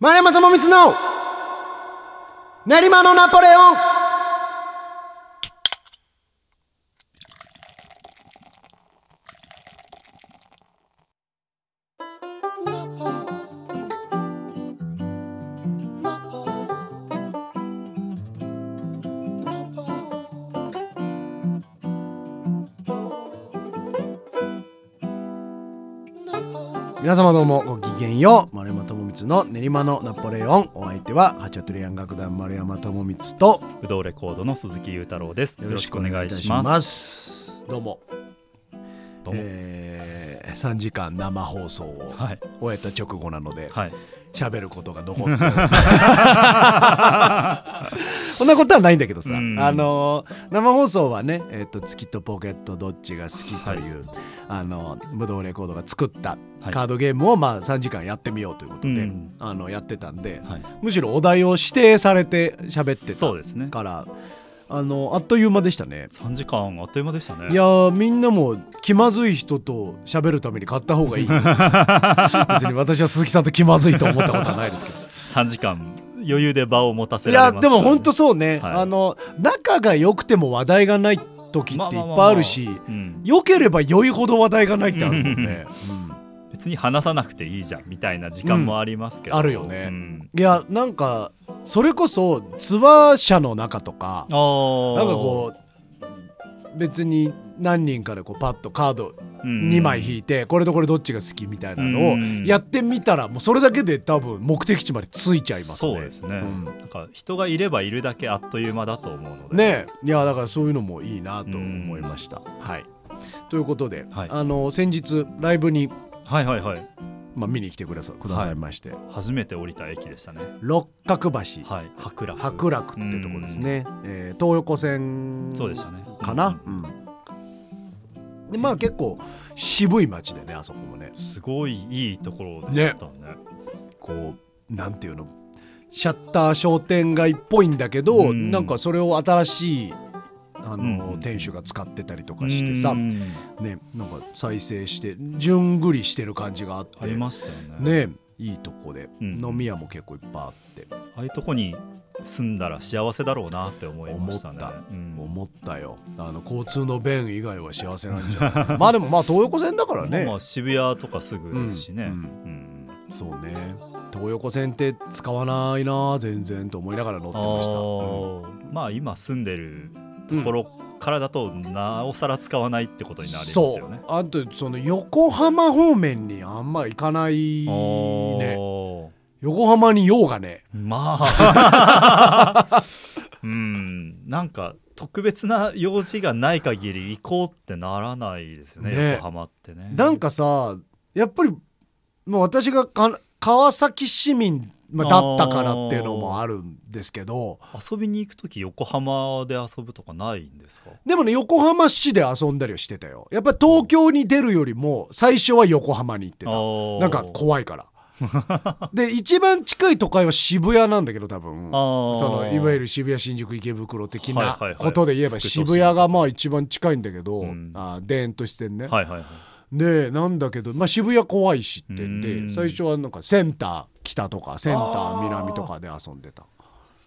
丸山智光の練馬のナポレオン。皆様どうもごきげんよう。の練馬のナポレオンお相手はハチャトゥリアン楽団丸山智光と不動レコードの鈴木裕太郎です。よろしくお願いします。どうも。どえー、3時間生放送をはい。終えた直後なのではい。喋ることが残って。る そんなことはないんだけどさ、うん。あのー生放送はね、えーと「月とポケットどっちが好き」という、あのブドウレコードが作ったはいカードゲームをまあ3時間やってみようということで、うんあのやってたんで、はい。むしろお題を指定されて喋ってそうですねた。からあのあっという間でしたね。三時間あっという間でしたね。いやーみんなも気まずい人と喋るために買った方がいい 別に私は鈴木さんと気まずいと思ったことはないですけど 三時間余裕で場を持たせいられますやでも本当そそうね、はいあの仲が良くても話題がない時っていっぱいあるしうん、良ければ良いほど話題がないってあるもんね、別に話さなくていいじゃんみたいな時間もありますけど。うん。あるよね。うん。いやなんかそれこそツアー社の中とかなんかこう別に何人かでこうパッとカードうん2枚引いてこれとこれどっちが好きみたいなのをうんやってみたらもうそれだけで多分目的地までついちゃいますね。そうですね、うんなんか人がいればいるだけあっという間だと思うので。ねえいやだからそういうのもいいなと思いました。はいということで、はいあの先日ライブに、はいはいはい。まあ、見に来てくださくださいまして、初めて降りた駅でしたね。六角橋、はい。白楽。白楽ってとこですね、えー東横線そうでしたね。かな、うん。でまあ結構渋い街でねあそこもね。すごいいいところでしたね。こうなんていうの？シャッター商店街っぽいんだけど、うん。なんかそれを新しいあの、うん。店主が使ってたりとかしてさ、うん。ねなんか再生して順繰りしてる感じがあってありましたよね。ねいいとこで、うん。飲み屋も結構いっぱいあって。ああいうとこに住んだら幸せだろうなって思いましたね。思った。うん。思ったよ。あの交通の便以外は幸せなんじゃない。まあでもまあ東横線だからね、まあ渋谷とかすぐですしね。うん。うん。そうね。東横線って使わないな全然と思いながら乗ってあました、まあ今住んでるところからだとなおさら使わないってことになりますよね。そう。あとその横浜方面にあんま行かないあねー。横浜に用がね。まあ。うん。なんか特別な用事がない限り行こうってならないですよねね。横浜ってね。なんかさやっぱりもう私がか川崎市民まあだったからっていうのもあるんですけど。遊びに行く時横浜で遊ぶとかないんですか？でもね横浜市で遊んだりはしてたよ。やっぱり東京に出るよりも最初は横浜に行ってた。ななんか怖いから。で一番近い都会は渋谷なんだけど多分。そそのいわゆるる渋谷新宿池袋的なことで言えば渋谷がまあ一番近いんだけど、うん。あ田園都市線ね、はいはいはい。でなんだけど、まあ、渋谷怖いしってんうん。で最初はなんかセンター北とかセンター南とかで遊んでた。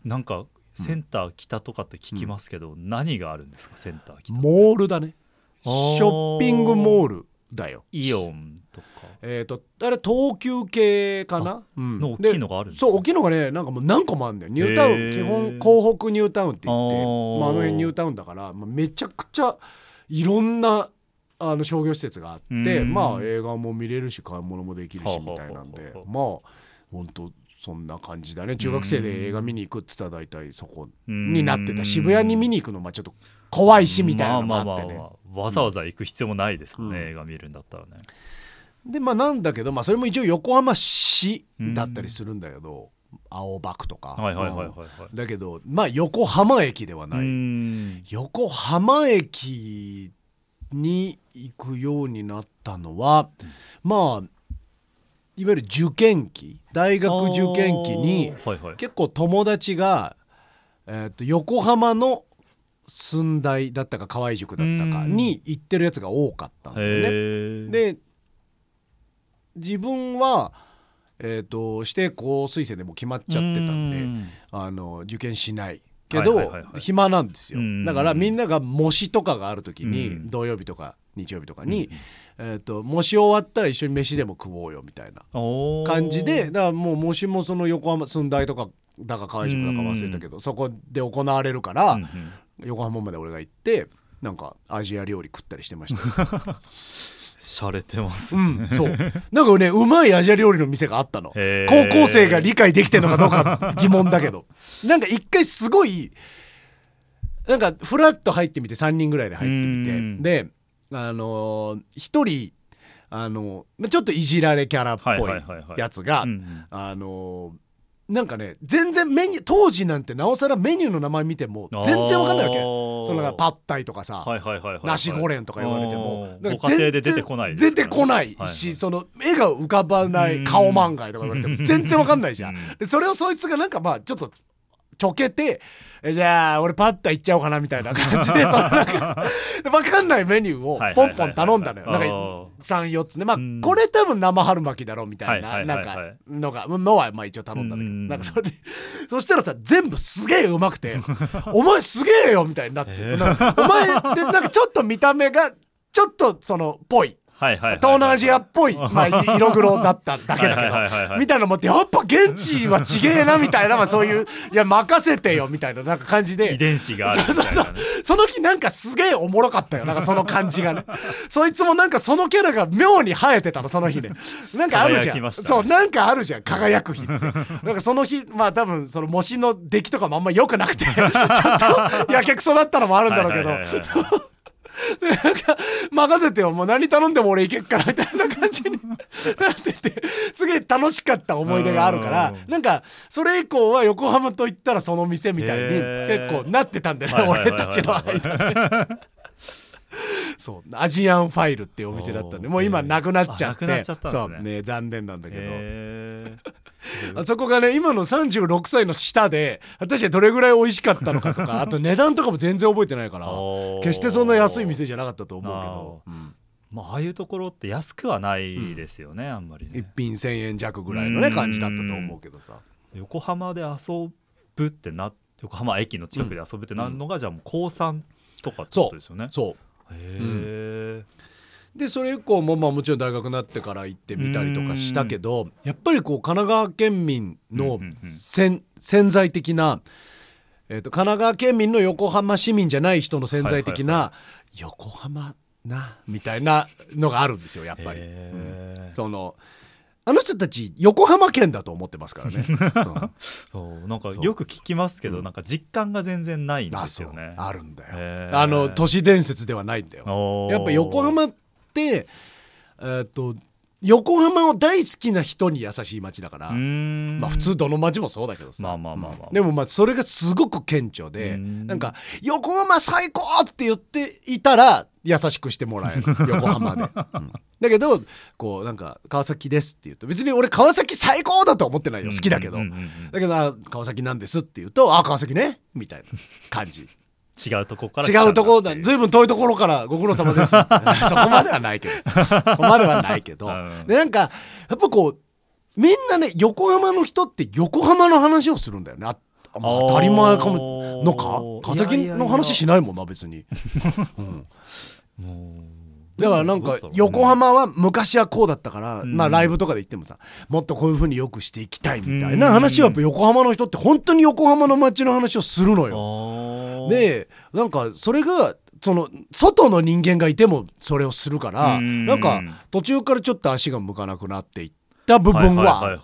なんかセンター北とかって聞きますけど、何があるんですかセンター北モールだね。ショッピングモールだよ。イオンとか。えっ、とあれ東急系かな、うん。の大きいのがあるんですか？そう大きいのがねなんかもう何個もあるんだよ。ニュータウン基本港北ニュータウンって言ってあー。まあ、あの辺ニュータウンだから、まあ、めちゃくちゃいろんなあの商業施設があってうん。まあ映画も見れるし買い物もできるしはあ。みたいなんで。まあ本当そんな感じだね。中学生で映画見に行くって言ったら大体そこうんになってた。渋谷に見に行くのまあちょっと怖いしみたいなのもあってね。まあまあまあまあわざわざ行く必要もないですもんね、うん。映画見るんだったらね。でまあなんだけどまあそれも一応横浜市だったりするんだけど青葉区とか。だけどまあ横浜駅ではうない。ん。横浜駅に行くようになったのは、まあいわゆる受験期大学受験期にあー。はいはい。結構友達が、えー、と横浜の寸大だったか河合塾だったかに行ってるやつが多かったんだよね。で自分はえー、と指定校推薦でもう決まっちゃってたんでうん。あの受験しない。けど、暇なんですよ。うん。だからみんなが模試とかがある時に、うん。土曜日とか日曜日とかに、えー、と模試終わったら一緒に飯でも食おうよみたいな感じでだからもう模試もその横浜寸大とかだか河合塾だか忘れたけど、そこで行われるから、うんうん。横浜まで俺が行ってなんかアジア料理食ったりしてました。洒落てますうん、そう。なんかねうまいアジア料理の店があったの。高校生が理解できてるのかどうか疑問だけど。なんか一回すごいなんかフラッと入ってみて3人ぐらいで入ってみて。うん。であのー一人あのーちょっといじられキャラっぽはいやつがあのーなんかね全然メニュー当時なんてなおさらメニューの名前見ても全然わかんないわけ。そのパッタイとかさ、はいはいはいはいはい。ナシゴレンとか言われてもご家庭で出てこない出てこないし、はいはい。その絵が浮かばない顔漫画とか言われても 全然わかんないじゃん。それをそいつがなんかまあちょっとちょけてえじゃあ俺パッタいっちゃおうかなみたいな感じで そのなんかわかんないメニューをポンポン頼んだのよ。なんか34つね。まあうん。これ多分生春巻きだろうみたいはいなはいはいはい。なんかのがのはまあ一応頼んだんだけど。うん。なんかそれそしたらさ全部すげえうまくて「お前すげえよ」みたいになってそのお前でなんかちょっと見た目がちょっとそのぽいはいはいはいはい。東南アジアっぽい、まあ、色黒だっただけだはいはいはいはいはい。けどみたいなの持ってやっぱ現地はちげえなみたいな、まあ、そういういや任せてよみたいななんか感じ遺で伝子があるみたいなね。その日なんかすげえおもろかったよなんかその感じがね。そいつもなんかそのキャラが妙に生えてたのその日ねなんかあるじゃん、輝きましたね。そうなんかあるじゃん輝く日って。なんかその日まあ多分その模試の出来とかもあんま良くなくて ちょっとやけくそだったのもあるんだろうけど、はいはいはいはいなんか任せてよ。もう何頼んでも俺行けっからみたいな感じに。なっててすげえ楽しかった思い出があるからうん。なんかそれ以降は横浜と言ったらその店みたいに結構なってたんだよね俺たちの間で。そう。アジアンファイルっていうお店だったんでもう今なくなっちゃって。ね。残念なんだけど。あそこがね今の36歳の下で果たしてどれぐらい美味しかったのかとか あと値段とかも全然覚えてないから 決してそんな安い店じゃなかったと思うけど、うん。まあああいうところって安くはないですよね、あんまり一ね品1,000円弱ぐらいのねうん感じだったと思うけどさ。横浜で遊ぶってな横浜駅の近くで遊ぶってなるのが、じゃあもう高3とかってことですよね。そへえ、うでそれ以降もまあもちろん大学になってから行ってみたりとかしたけどやっぱりこう神奈川県民のうんうんうん。潜潜在的な、えー、と神奈川県民の横浜市民じゃない人の潜在的な、はい横浜なみたいなのがあるんですよやっぱり。へー。そのあの人たち横浜県だと思ってますからね。うん。そうなんかよく聞きますけど、うん。なんか実感が全然ないんですよね。あるんだよ。あの都市伝説ではないんだよ。やっぱ横浜って、えー、と横浜を大好きな人に優しい街だから、まあ普通どの街もそうだけどさ、まあまあまあまあ。うんでもまあそれがすごく顕著で、うん。なんか「横浜最高!」って言っていたら優しくしてもらえる。横浜で、うん。だけどこうなんか「川崎です」って言うと別に俺川崎最高だとは思ってないよ。好きだけど、だけどあ「川崎なんです」って言うと「あ川崎ね」みたいな感じ違うとこから違うところだ。遠いところからご苦労様です。そこまではないけど。そこまではないけど、うん。でなんかやっぱこうみんなね横浜の人って横浜の話をするんだよね。当たり前かも。のか？川崎の話しないもんな別に、うん。だからなんか横浜は昔はこうだったから、うん。まあライブとかで言ってもさもっとこういう風によくしていきたいみたいな話はやっぱ横浜の人って本当に横浜の街の話をするのよ。でなんかそれがその外の人間がいてもそれをするからうん。なんか途中からちょっと足が向かなくなっていった部分は。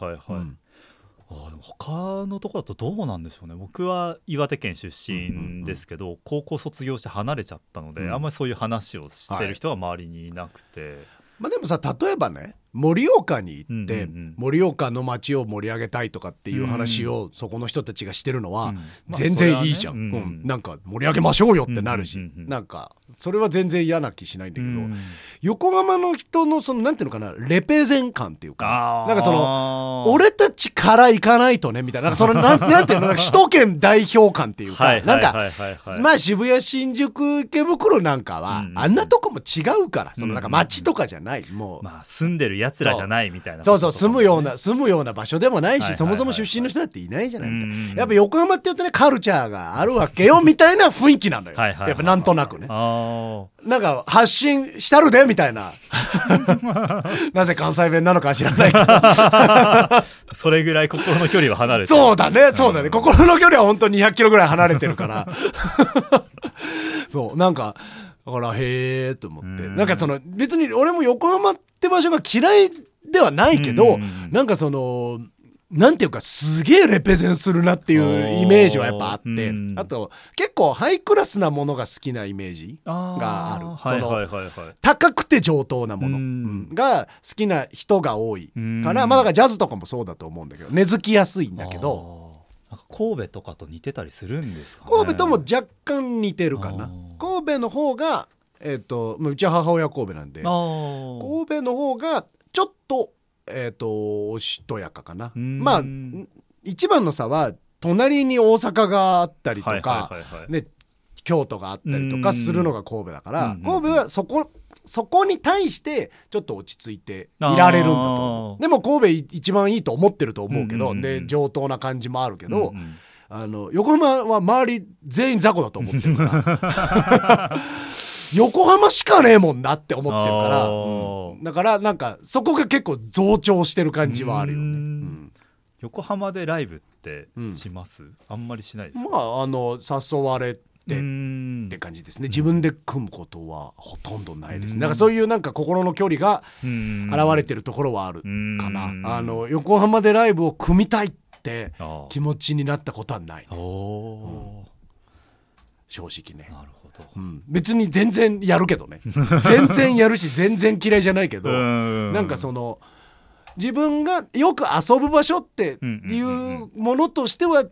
あでも他のところだとどうなんでしょうね。僕は岩手県出身ですけど、高校卒業して離れちゃったので、うん。あんまりそういう話をしてる人は周りにいなくて、まあでもさ例えばね盛岡に行ってうんうんうん。盛岡の街を盛り上げたいとかっていう話をそこの人たちがしてるのはうん。まあ全然いいじゃん、それはね。うん。なんか盛り上げましょうよってなるし、うんうんうんうん。なんかそれは全然嫌な気しないんだけど、うん。横浜の人のそのなんていうのかなレペゼン感っていうかなんかその俺たちから行かないとねみたいな。なんかその なんなんていうのなんか首都圏代表感っていうか、はいなんか、はいはいはいはい。まあ渋谷新宿池袋なんかは、うんうんあんなとこも違うからそのなんかうんうん街とかじゃない、もう、まあ住んでるやつらじゃないみたいなそうそう住むようなな住むような場所でもないし、そもそも出身の人だっていないじゃない。みたいなうん。やっぱ横浜って言うとねカルチャーがあるわけよみたいな雰囲気なのよ。はいやっぱなんとなくね。あなんか発信したるでみたいな。なぜ関西弁なのかは知らないけど。あ それぐらい心の距離は離れてそうだねそうだね。心の距離は本当に200キロぐらい離れてるから。そうなんかだからへえと思って。うん。なんかその別に俺も横浜って場所が嫌いではないけどうんなんかそのなんていうかすげえレペゼンするなっていうイメージはやっぱあって。うん。あと結構ハイクラスなものが好きなイメージがある。はいそのはいはい。はい高くて上等なものが好きな人が多いうん。からまあだからジャズとかもそうだと思うんだけど根付きやすいんだけどなんか神戸とかと似てたりするんですかね。神戸とも若干似てるかな。神戸の方がえっ、とまあうちは母親神戸なんで神戸の方がちょっとえっ、とおしとやかかな。うん。まあ一番の差は隣に大阪があったりとか、ね、京都があったりとかするのが神戸だからうん。神戸はそこそこに対してちょっと落ち着いていられるんだとでも神戸一番いいと思ってると思うけど、うんうんうんで上等な感じもあるけど、うんうんあの横浜は周り全員雑魚だと思ってるから。横浜しかねえもんなって思ってるから、うん。だからなんかそこが結構増長してる感じはあるよね。うん。うん。横浜でライブってうんします、あんまりしないですか、まああの誘われてうっんて感じですね。自分で組むことはほとんどないですうん。ねだからそういうなんか心の距離がうん。現れてるところはあるうん。かなあの横浜でライブを組みたいって気持ちになったことはない。おお正直ね。ー、なるほど。うん、別に全然やるけどね。全然やるし全然嫌いじゃないけどななんかその自分がよく遊ぶ場所っていうものとしては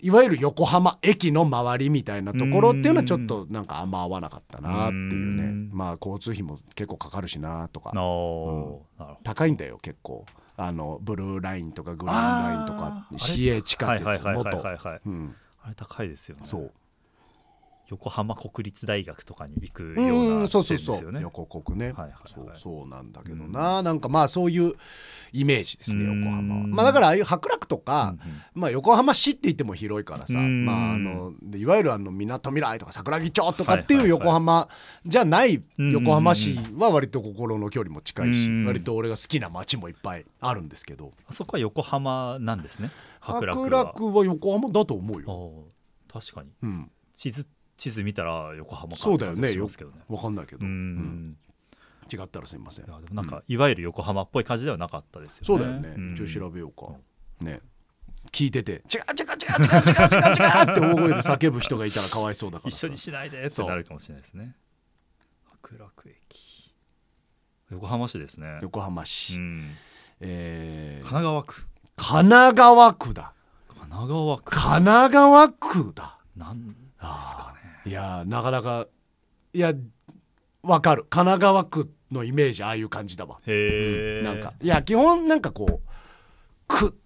いわゆる横浜駅の周りみたいなところっていうのはちょっとなんかあんま合わなかったなっていうね。うん。まあ交通費も結構かかるしなとか。あーなるほど。高いんだよ結構。あのブルーラインとかグリーンラインとか市営地下鉄元。あれ高いですよね。そう横浜国立大学とかに行くよううなんそうそうそ線ですよね。う横国ね、はいはいはい。そうそうなんだけどな、なんかまあそういうイメージですねうん。横浜は。まあだからああいう博楽とか、まあ、横浜市って言っても広いからさ、うんまあ、あのでいわゆるあのみなとみらいとか桜木町とかっていう横浜じゃないうん横浜市は割と心の距離も近いし、うん割と俺が好きな街もいっぱいあるんですけど。あそこは横浜なんですね博博楽楽はは横浜だと思うよ、確かに。うん、地図地図見たら横浜かそうだよね。って感じがしますけどね。分かんないけど、うん。うん。違ったらすみません。いやでもなんか、いわゆる横浜っぽい感じではなかったですよね。そうだよね、ん。ちょっと調べようか、ね。聞いてて「違う違う違う違う違う違う違う」って大声で叫ぶ人がいたらかわいそうだからさ。一緒にしないでってなるかもしれないですね。博楽駅。横浜市ですね。横浜市、うん。えー。神奈川区。神奈川区だ。神奈川区。神奈川区だ。なんですかねいやーなかなかいやわかる。神奈川区のイメージああいう感じだわ、へえ、なんか。いや基本なんかこう区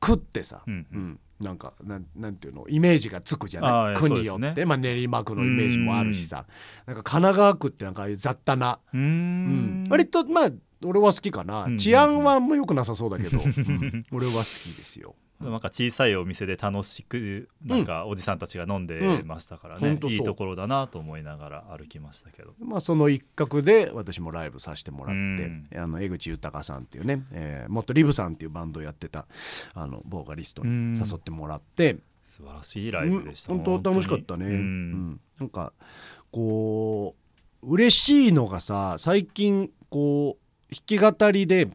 区ってさ、うんうん。なんかなんなんていうのイメージがつくじゃない？区によって、ね。まあ、練馬区のイメージもあるしさ。なんか神奈川区ってなんかああいう雑多な、うん。ん。割とまあ俺は好きかな、うん治安はあんま良くなさそうだけど、うん。俺は好きですよなんか小さいお店で楽しくなんかおじさんたちが飲んでましたからね、うん。ほんいいところだなと思いながら歩きましたけど。まあ、その一角で私もライブさせてもらって、うん。あの江口豊さんっていうね、えーもっとリブさんっていうバンドをやってたあのボーカリストに誘ってもらって、素晴らしいライブでした、うん。本当楽しかったね、うん。うん。なんかこう嬉しいのがさ最近こう弾き語りで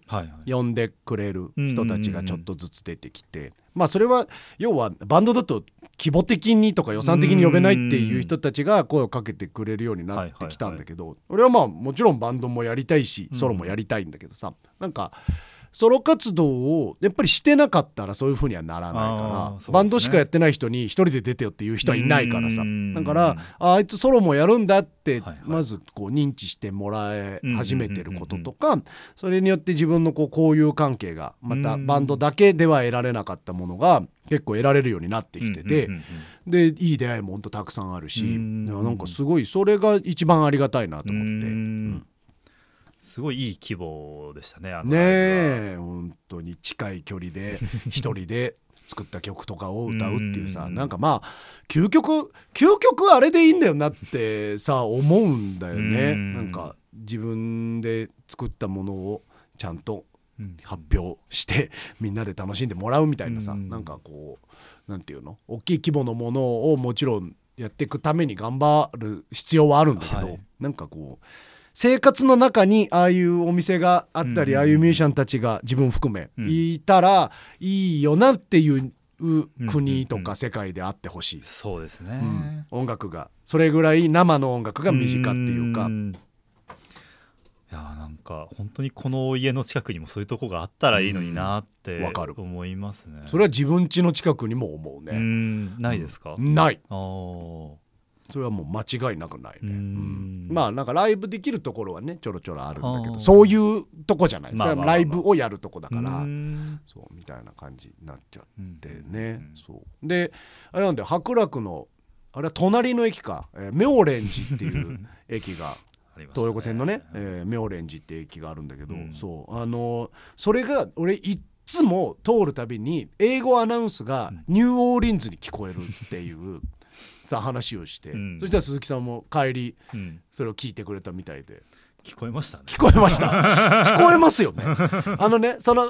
呼んでくれる人たちがちょっとずつ出てきて、まあそれは要はバンドだと規模的にとか予算的に呼べないっていう人たちが声をかけてくれるようになってきたんだけど俺はまあもちろんバンドもやりたいしソロもやりたいんだけどさ、なんかソロ活動をやっぱりしてなかったらそういうふうにはならないから、ね。バンドしかやってない人に一人で出てよっていう人はいないからさ。うん。だからああいつソロもやるんだってまずこう認知してもらえ始めてることとかそれによって自分のこう交友関係がまたバンドだけでは得られなかったものが結構得られるようになってきててうんうんうんでいい出会いもほんとたくさんあるしうんなんかすごいそれが一番ありがたいなと思って。うんすごいいい規模でしたねあのねえ本当に近い距離で 一人で作った曲とかを歌うっていうさうん。なんかまあ究極究極あれでいいんだよなってさ思うんだよね。うん。なんか自分で作ったものをちゃんとうん。発表してみんなで楽しんでもらうみたいなさ、うん。なんかこうなんていうの？大きい規模のものをもちろんやっていくために頑張る必要はあるんだけど、はい。なんかこう生活の中にああいうお店があったり、うんああいうミュージシャンたちが自分含め、うん。いたらいいよなっていううん国とうんか世界であってほしい、そうですね、うん。音楽がそれぐらい生の音楽が身近っていうか。んいやーなんか本当にこの家の近くにもそういうとこがあったらいいのになってうん。わかる。思いますね。それは自分家の近くにも思ううね、ん。ないですか、ない。あーそれはもう間違いなくないね、うん。うん。まあなんかライブできるところはねちょろちょろあるんだけどそういうとこじゃない、まあまあまあそれはライブをやるとこだから、うん。そうみたいな感じになっちゃっうんてね、うん。そう。であれなんで白楽のあれは隣の駅か、えー妙蓮寺っていう 駅がね。東横線のね、えー妙蓮寺って駅があるんだけど、うん。そう。あのーそれが俺いっつも通るたびに英語アナウンスがニューオーリンズに聞こえるっていう さ話をして、うん。そしたら鈴木さんも帰りうん。それを聞いてくれたみたいで。聞こえましたね。聞こえました。聞こえますよね。あのねその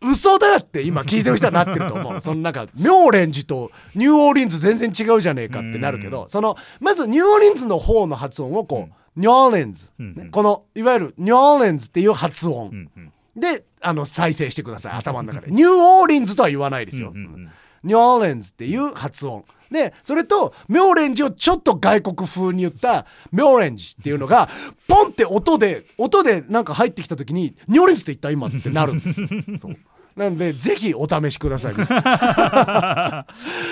嘘だって今聞いてる人はなってると思う。そのなんか妙蓮寺とニューオーリンズ全然違うじゃねえかってなるけどそのまずニューオーリンズの方の発音をこう、ニューオーレンズ、うんうん。ねこのいわゆるニューオーレンズっていう発音、うん。うん。であの再生してください。頭の中で。ニューオーリンズとは言わないですよ、うんうんうんニューオーレンズっていう発音。でそれと妙蓮寺をちょっと外国風に言った妙蓮寺っていうのがポンって音で音でなんか入ってきた時にニューオーレンズって言った今ってなるんですそう。なんでぜひお試しください。あ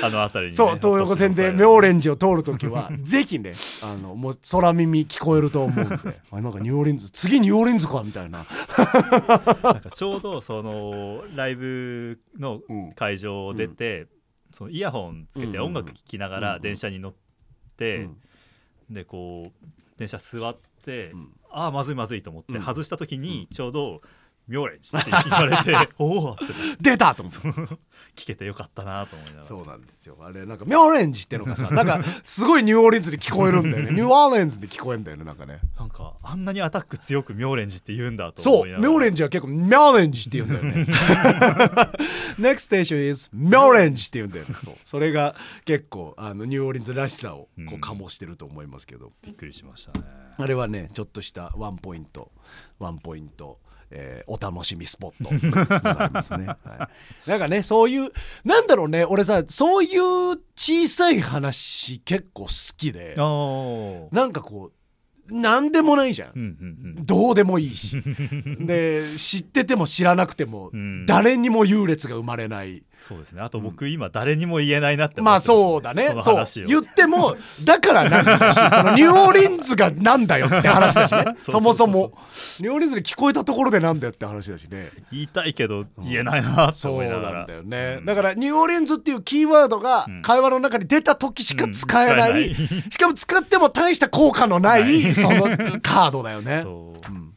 の辺りに、ね、そう東横線で妙蓮寺を通る時はぜひねあのもう空耳聞こえると思うんで あなんかニューオーリンズ次ニューオーリンズかみたいな。なんかちょうどそのライブの会場を出て、そのイヤホンつけて音楽聴きながら電車に乗って、うん。でこう電車座って、ん。ああまずいまずいと思ってうん。外した時にちょうど「妙蓮寺」って言われて おおって出た！と思って。聞けてよかったなと思いな。がらそうなんですよ。あれなんか妙蓮寺ってのがさなんかすごいニューオーリンズで聞こえるんだよね。ニューオーレンズで聞こえるんだよねなんかね。なんかあんなにアタック強く妙蓮寺って言うんだとそう。妙蓮寺は結構妙蓮寺って言うんだよね。Next station is 妙蓮寺って言うんだよね。そう。それが結構あのニューオーリンズらしさをこうん。う醸してると思いますけど、びっくりしましたね。あれはねちょっとしたワンポイント。ワンポイント、えーお楽しみスポット。でございますね、はい、なんかねそういうなんだろうね。俺さそういう小さい話結構好きでなんかこう何でもないじゃんうんうん。どうでもいいし。で知ってても知らなくても、うん。誰にも優劣が生まれないそうですね。あと僕、今誰にも言えないなって思まあそうだね。そう。言ってもだからなんだし そのニューオーリンズがなんだよって話だしね。そそうそうそう。そうもそも。ニューオーリンズで聞こえたところでなんだよって話だしね。言いたいけど言えないなってそう思いながら。なんだよね、うんだからニューオーリンズっていうキーワードがうん。会話の中に出た時しか使えない,、う んしかも使っても大した効果のないそのカードだよね。そう。うん。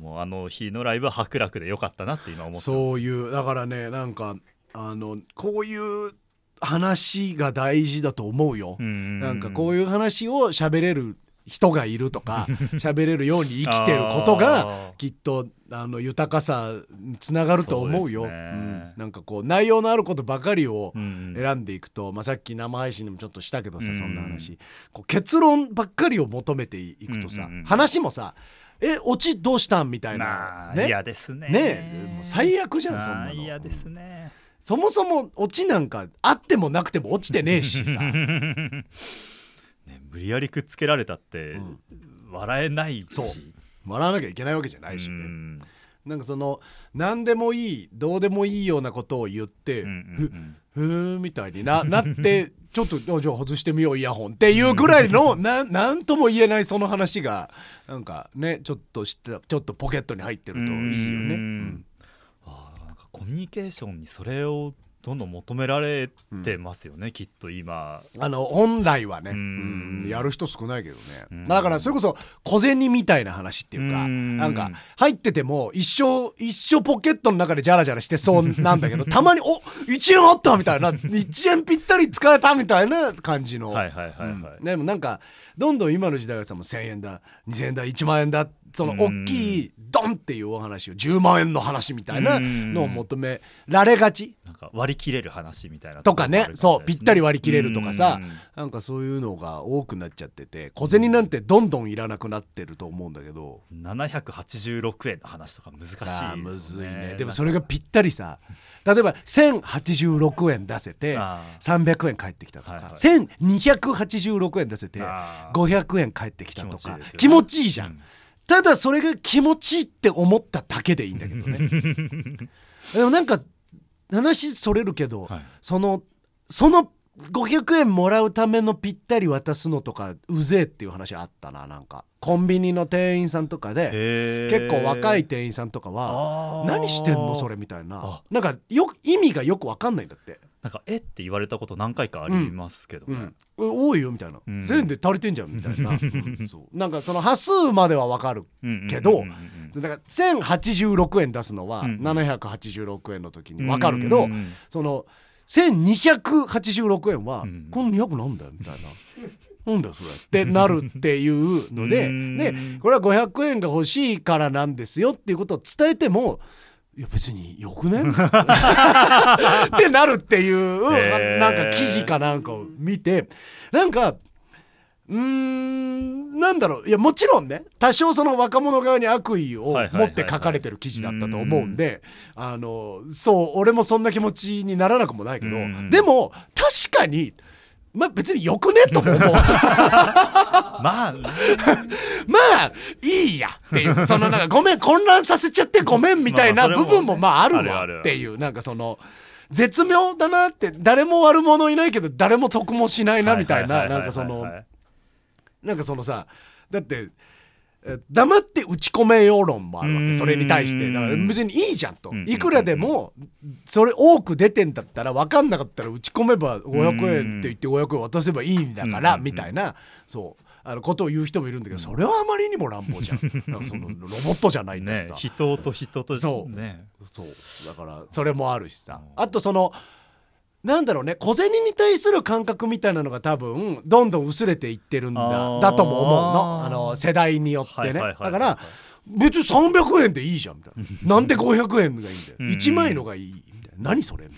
もうあの日のライブは白楽でよかったなって今思ってます。そういうだからねなんかあのこういう話が大事だと思うよ、うん。なんかこういう話を喋れる人がいるとか 喋れるように生きてることがきっとあの豊かさにつながると思うよ。そうね。うん。なんかこう内容のあることばかりをうん。選んでいくと、まあ、さっき生配信でもちょっとしたけどさ、うん。そんな話。こう結論ばっかりを求めていくとさ、うんうんうん話もさ「えオチどうしたん?」みたいまな、あね。嫌ですね。ね最悪じゃんそんなの。嫌ですねそもそもオチなんかあってもなくても落ちてねえしさ。ね無理やりくっつけられたってうん笑えないし笑わなきゃいけないわけじゃないしね。うんなんかその何でもいいどうでもいいようなことを言って、うんうんふふみたいにな なってちょっとあじゃあ外してみようイヤホンっていうぐらいの ななんとも言えないその話がなんかねちょっとしたちょっとポケットに入ってるといいよね。うんコミュニケーションにそれをどんどん求められてますよね、うん、きっと今。あの本来はね、うん、やる人少ないけどね、うん、だからそれこそ小銭みたいな話っていうか、うん、なんか入ってても一生一生ポケットの中でジャラジャラしてそうなんだけど たまに「お1円あった!」みたいな1円ぴったり使えたみたいな感じの。はいはいはい、はい、でもなんかどんどん今の時代はさもう1,000円だ2,000円だ1万円だその大きいドンっていうお話を10万円の話みたいなのを求められがち。なんか割り切れる話みたいなとかね、ね、そうぴったり割り切れるとかさ。なんかそういうのが多くなっちゃってて小銭なんてどんどんいらなくなってると思うんだけど。786円の話とか難しいですね。むずいね。でもそれがぴったりさ。例えば1086円出せて300円返ってきたとか、はいはい、1286円出せて500円返ってきたとか。気持ちいいじゃんただそれが気持ちいいって思っただけでいいんだけどね。でもなんか話それるけど、はい、そのその500円もらうためのぴったり渡すのとかうぜえっていう話あったななんか。コンビニの店員さんとかで結構若い店員さんとかは「何してんのそれ」みたいな。なんかよ意味がよく分かんないんだってなんか「えっ?」て言われたこと何回かありますけどね、うん、多いよみたいな、うん、1000円で足りてんじゃんみたいな、そう。なんかその端数までは分かるけど、だから1086円出すのは786円の時に分かるけど、その1286円は、この200なんだよみたいな。なんだよそれ。ってなるっていうのででこれは500円が欲しいからなんですよっていうことを伝えてもいや別によくね？ってなるっていうなんか記事かなんかを見てなんかうーんなんだろう。いやもちろんね多少その若者側に悪意を持って書かれてる記事だったと思うんであのそう俺もそんな気持ちにならなくもないけどでも確かにまあ別によくね？と思う。まあ。まあいいやっていう。そのなんかごめん混乱させちゃってごめんみたいな部分もまああるわっていうなんかその絶妙だなって誰も悪者いないけど誰も得もしないなみたいななんかそのなんかそのさだって黙って打ち込め世論もあるわけ。それに対して。だから別にいいじゃんと。いくらでもそれ多く出てんだったら分かんなかったら打ち込めば500円って言って500円渡せばいいんだからみたいな。そう。あのことを言う人もいるんだけどそれはあまりにも乱暴じゃん。そのロボットじゃないんだしさ、ね、人と人とそうね。そう。だからそれもあるしさ。あとそのなんだろうね小銭に対する感覚みたいなのが多分どんどん薄れていってるんだだとも思うの。あの世代によってね。だから別に300円でいいじゃんみたいな。なんで500円がいいんだよ。1枚のがいいみたいな。何それっ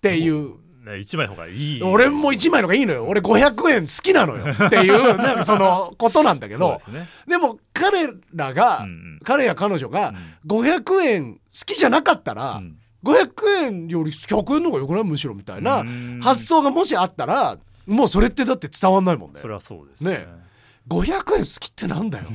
ていう。1枚の方がいい。俺も1枚のがいいのよ。俺500円好きなのよ。っていう なんかそのことなんだけど。で,、ね、でも彼らが、うんうん、彼や彼女が500円好きじゃなかったら、うん500円より100円の方がよくない？むしろみたいな発想がもしあったらもうそれってだって伝わんないもんね。それはそうですね。ね。500円好きってなんだよ。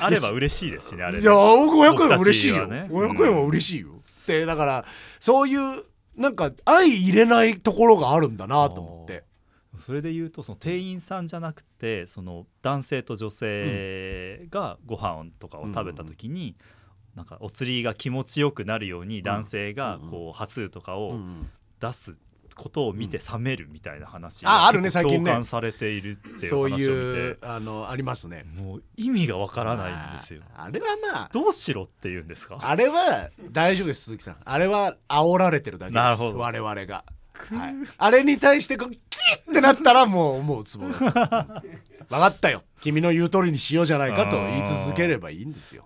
あれば嬉しいですしねあれじゃあ500円は嬉しいよ、ね、500円は嬉しいよ、うん、ってだからそういうなんか相入れないところがあるんだなと思って。それで言うとその店員さんじゃなくてその男性と女性がご飯とかを食べた時に、なんかお釣りが気持ちよくなるように男性がこう端数とかを出すことを見て冷めるみたいな話が、あるね最近ね。共感されているっていう話を見て。そういうあのありますね。もう意味がわからないんですよ。あれはまあどうしろって言うんですか？あれは大丈夫です鈴木さん。あれは煽られてるだけです我々が、はい、あれに対してこうキッってなったらもう思うつもり分かったよ。君の言う通りにしようじゃないかと言い続ければいいんですよ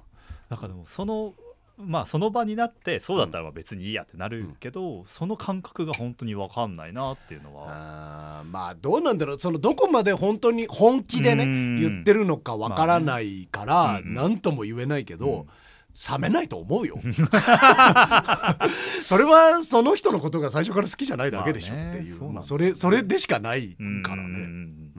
なんかでもそのまあその場になってそうだったら別にいいやってなるけど、うん、その感覚が本当に分かんないなっていうのは。あまあどうなんだろう。そのどこまで本当に本気でね言ってるのか分からないから何とも言えないけど、うん。冷めないと思うよ。それはその人のことが最初から好きじゃないだけでしょっていう,、まあ、それそれでしかないからね、う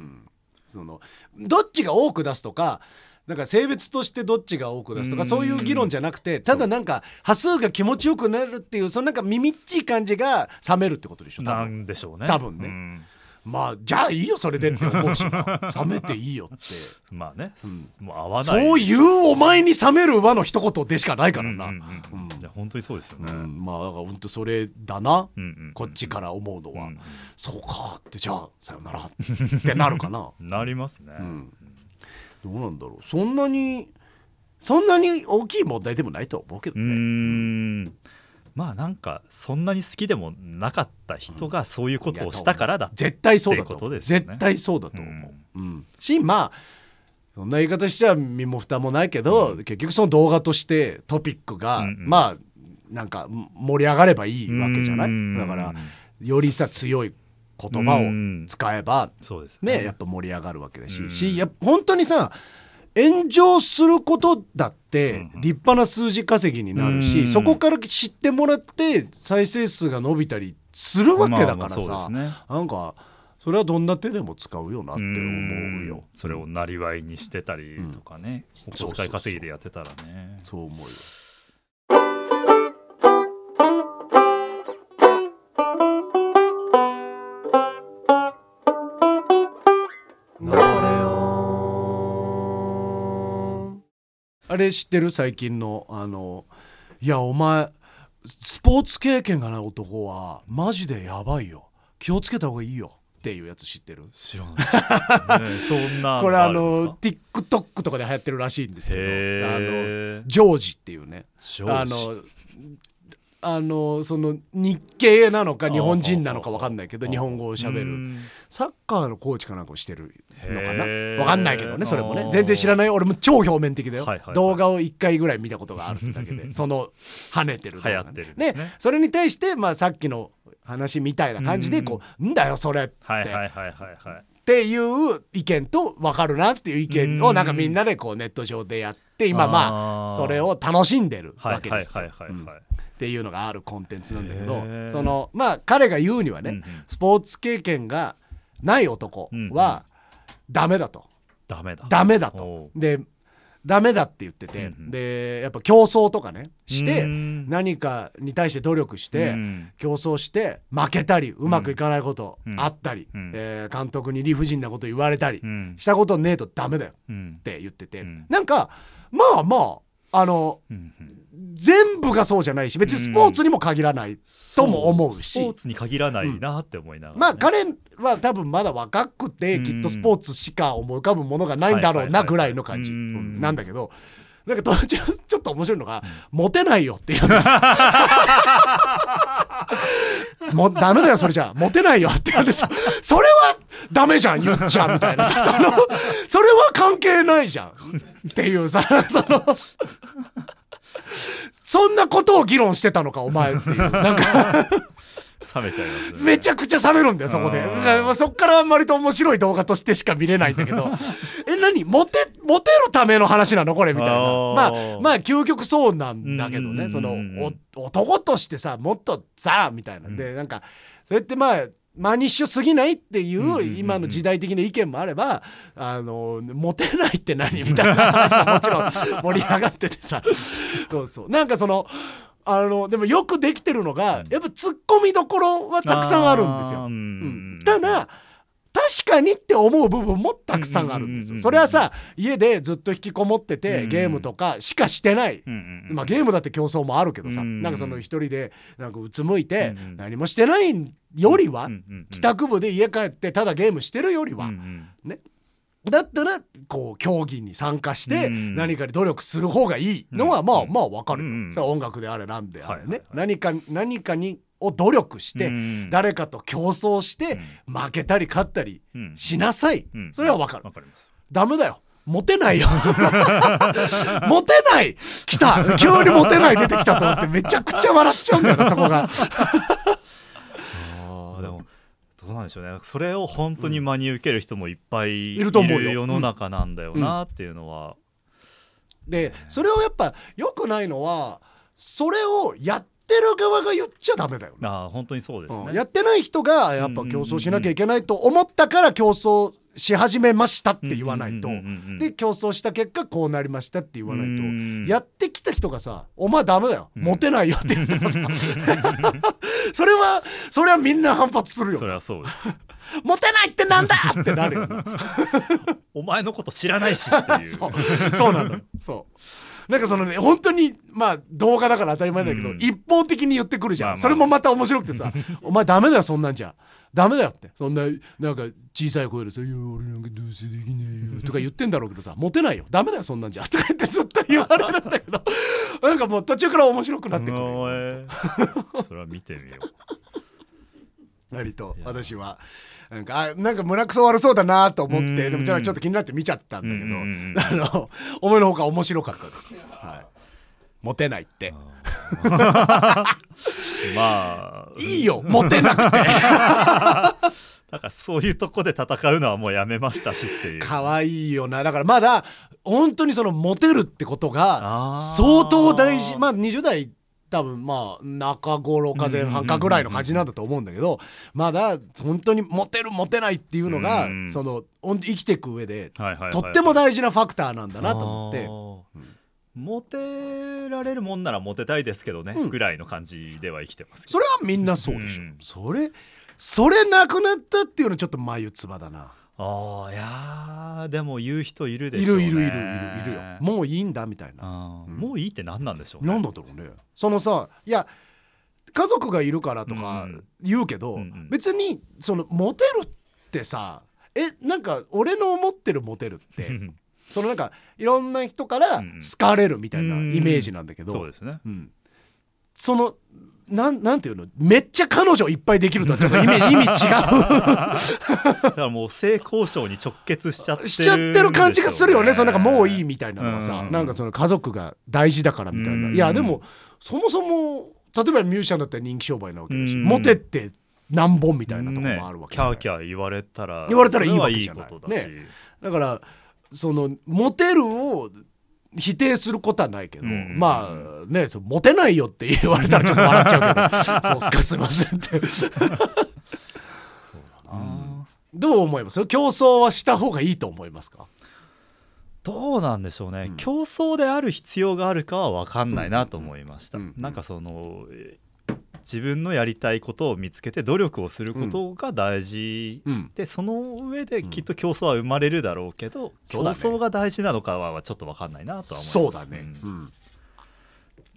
ん、そのどっちが多く出すとかなんか性別としてどっちが多く出すとかそういう議論じゃなくてただなんか端数が気持ちよくなるっていうそのなんか耳っちい感じが冷めるってことでしょ多分。なんでしょうね。多分ね。まあじゃあいいよそれでって思うしな。冷めていいよって。まあね、うもう合わない。そういうお前に冷める輪の一言でしかないからな、うんうんうんうん。いや本当にそうですよね、うん。まあだから本当それだな、うんうんうんこっちから思うのは、うんそうかってじゃあさよならってなるかな、なりますね、うん、どうなんだろう。そんなにそんなに大きい問題でもないとは思うけどね、ん。まあなんかそんなに好きでもなかった人がそういうことをしたからだって絶対そうだとね絶対そうだと思う、うん。しまあそんな言い方しちゃ身も蓋もないけど、結局その動画としてトピックが、うんうん。まあなんか盛り上がればいいわけじゃない、うん。だからよりさ強い言葉を使えばそうですね、やっぱ盛り上がるわけだし、うん。しや本当にさ炎上することだってうん立派な数字稼ぎになるし、うん。そこから知ってもらって再生数が伸びたりするわけだからさ、ですね。なんかそれはどんな手でも使うよなって思うよ。ん。それをなりわいにしてたりとかね、お小遣い稼ぎでやってたらね。そう思うよ。あれ知ってる？最近のあのいやお前スポーツ経験がない男はマジでやばいよ。気をつけた方がいいよ。っていうやつ知ってる？知らない、ね、そんなこれあの TikTok とかで流行ってるらしいんですけどあのジョージっていうね。あのあのその日系なのか日本人なのか分かんないけど日本語をしゃべるサッカーのコーチかなんかをしてるのかな？分かんないけどねそれもね。全然知らない。俺も超表面的だよ、はいはいはい。動画を1回ぐらい見たことがあるだけでその跳ねてる動画流行ってるんですね。それに対して、まあ、さっきの話みたいな感じでこう「んだよそれ」って、はいはいはいはいはい。っていう意見と分かるなっていう意見をうん。なんかみんなでこうネット上でやって今まあそれを楽しんでるわけですっていうのがあるコンテンツなんだけどそのまあ彼が言うにはね、スポーツ経験がない男はダメだと、ダメだ。ダメだと。おでダメだって言ってて、うんうん。でやっぱ競争とかねしてうん。何かに対して努力して、うん。競争して負けたりうまくいかないことうん。あったり、うん。えー監督に理不尽なこと言われたりうん。したことねえとダメだようんって言ってて、うん。なんかまあまああのうんうん全部がそうじゃないし別にスポーツにも限らない、とも思うし。スポーツに限らないなって思いながらね、まあ彼は多分まだ若くてうん。きっとスポーツしか思い浮かぶものがないんだろうなぐらいの感じうんうん。なんだけど。なんか途中 ちょっと面白いのが「モテないよ」って言うんですもうダメだよそれじゃモテないよって言うんです。それはダメじゃん言っちゃうみたいな。さ そのそれは関係ないじゃん。っていうさその。そんなことを議論してたのかお前っていう。なんか冷めちゃいます、ね、めちゃくちゃ冷めるんだよそこで。からまあそっから割と面白い動画としてしか見れないんだけど。え何？モテモテるための話なのこれみたいな。まあまあ究極そうなんだけどうんねその男としてさもっとさみたいな。でなんかそれってまあマニッシュすぎないっていうんうんうんううん。今の時代的な意見もあればあのモテないって何？みたいな話がもちろん盛り上がっててさ。そうそう。なんかそのあのでもよくできてるのがやっぱツッコミどころはたくさんあるんですよ。ううん。ん。ただ確かにって思う部分もたくさんあるんですよ。それはさ家でずっと引きこもっててうんゲームとかしかしてない。まあ、ゲームだって競争もあるけどさ、うんなんかその一人でなんかうつむいて何もしてないよりは、帰宅部で家帰ってただゲームしてるよりは、うんうんだったらこう競技に参加してうん。何かに努力する方がいいのはまあうん。まあわかるよ、音楽であれなんであれね、はいはい。はい何か何かにを努力して、うん。誰かと競争して負けたり勝ったりうん。しなさい、うん。それはわかる。わかります。ダメだよ。モテないよ。モテない。来た。急にモテない出てきたと思ってめちゃくちゃ笑っちゃうんだよなそこがどうなんでしょうね。それを本当に真に受ける人もいっぱいいると思うよ。る世の中なんだよなっていうのは、でそれをやっぱ良くないのはそれをやってる側が言っちゃダメだよね。あー本当にそうですね、うん。やってない人がやっぱ競争しなきゃいけないと思ったから競争し始めましたって言わないと。で競争した結果こうなりましたって言わないうん。とやってきた人がさ「お前ダメだよ。うん。モテないよ」って言ってもさ。それはそれはみんな反発するよ。それはそうです。モテないってなんだってなるよな お前のこと知らないしっていう。そう。そうなのよ。そうなんかそのね本当にまあ動画だから当たり前だけど、うん。一方的に言ってくるじゃん、まあまあ。それもまた面白くてさ「お前ダメだよそんなんじゃ。ダメだよ」って。そんななんか小さい声でさ「いや俺なんかどうせできねえよ」とか言ってんだろうけどさ「モテないよ。ダメだよそんなんじゃ」とか言ってずっと言われるんだけど。なんかもう途中から面白くなってくるそれは見てみよ割 と私はなんかあなんか胸くそ悪そうだなと思っうん。てでもちょっと気になって見ちゃったんだけど、あの思いのほか面白かったです、はい、モテないって。う まあ。いいよモテなくて。なんかそういうとこで戦うのはもうやめましたしっていう。可愛いよな。だからまだ本当にそのモテるってことが相当大事。まあ20代多分まあ中頃か前半かぐらいの感じなんだと思うんだけどまだ本当にモテるモテないっていうのがうんその生きていく上でとっても大事なファクターなんだなと思って。モテられるもんならモテたいですけどね、うん。ぐらいの感じでは生きてますそれはみんなそうでしょ、うん。それそれなくなったっていうのはちょっと眉唾だなああいやーでも言う人いるでいしょうね。るいるいるいるいるよ。もういいんだみたいな。うん。もういいって何なんでしょうね。なんだろうね。そのさいや家族がいるからとかうん言うけど、うんうん。別にそのモテるってさえなんか俺の思ってるモテるってそのなんかいろんな人からうんうん好かれるみたいなイメージなんだけど、そうですね。うん。そのなんなんていうの？めっちゃ彼女いっぱいできるとはちょっと意味 意味違だからもう性交渉に直結しちゃってるうしちゃってる感じがするよね。そのなんかもういいみみたいなのはさ、うん。なんかその家族が大事だからみたいな、うん。いやでもそもそも例えばミュージシャンだったら人気商売なわけだし、うん。モテって何本みたいなところもあるわけキだ,、ャーキャー言われたら言われたらいいわけじゃない。それはいいことだし、だからそのモテるを否定することはないけど、うん。まあねそうモテないよって言われたらちょっと笑っちゃうけど そうっすかすいませんって。あどう思います？競争はした方がいいと思いますか？ーどうなんでしょうね、うん。競争である必要があるかは分かんないなと思いました、うん。なんかそのえ自分のやりたいことを見つけて努力をすることが大事。うん。でその上できっと競争は生まれるだろうけど、うだね。争が大事なのかはちょっと分かんないなとは思います。そうだね、うん。うん。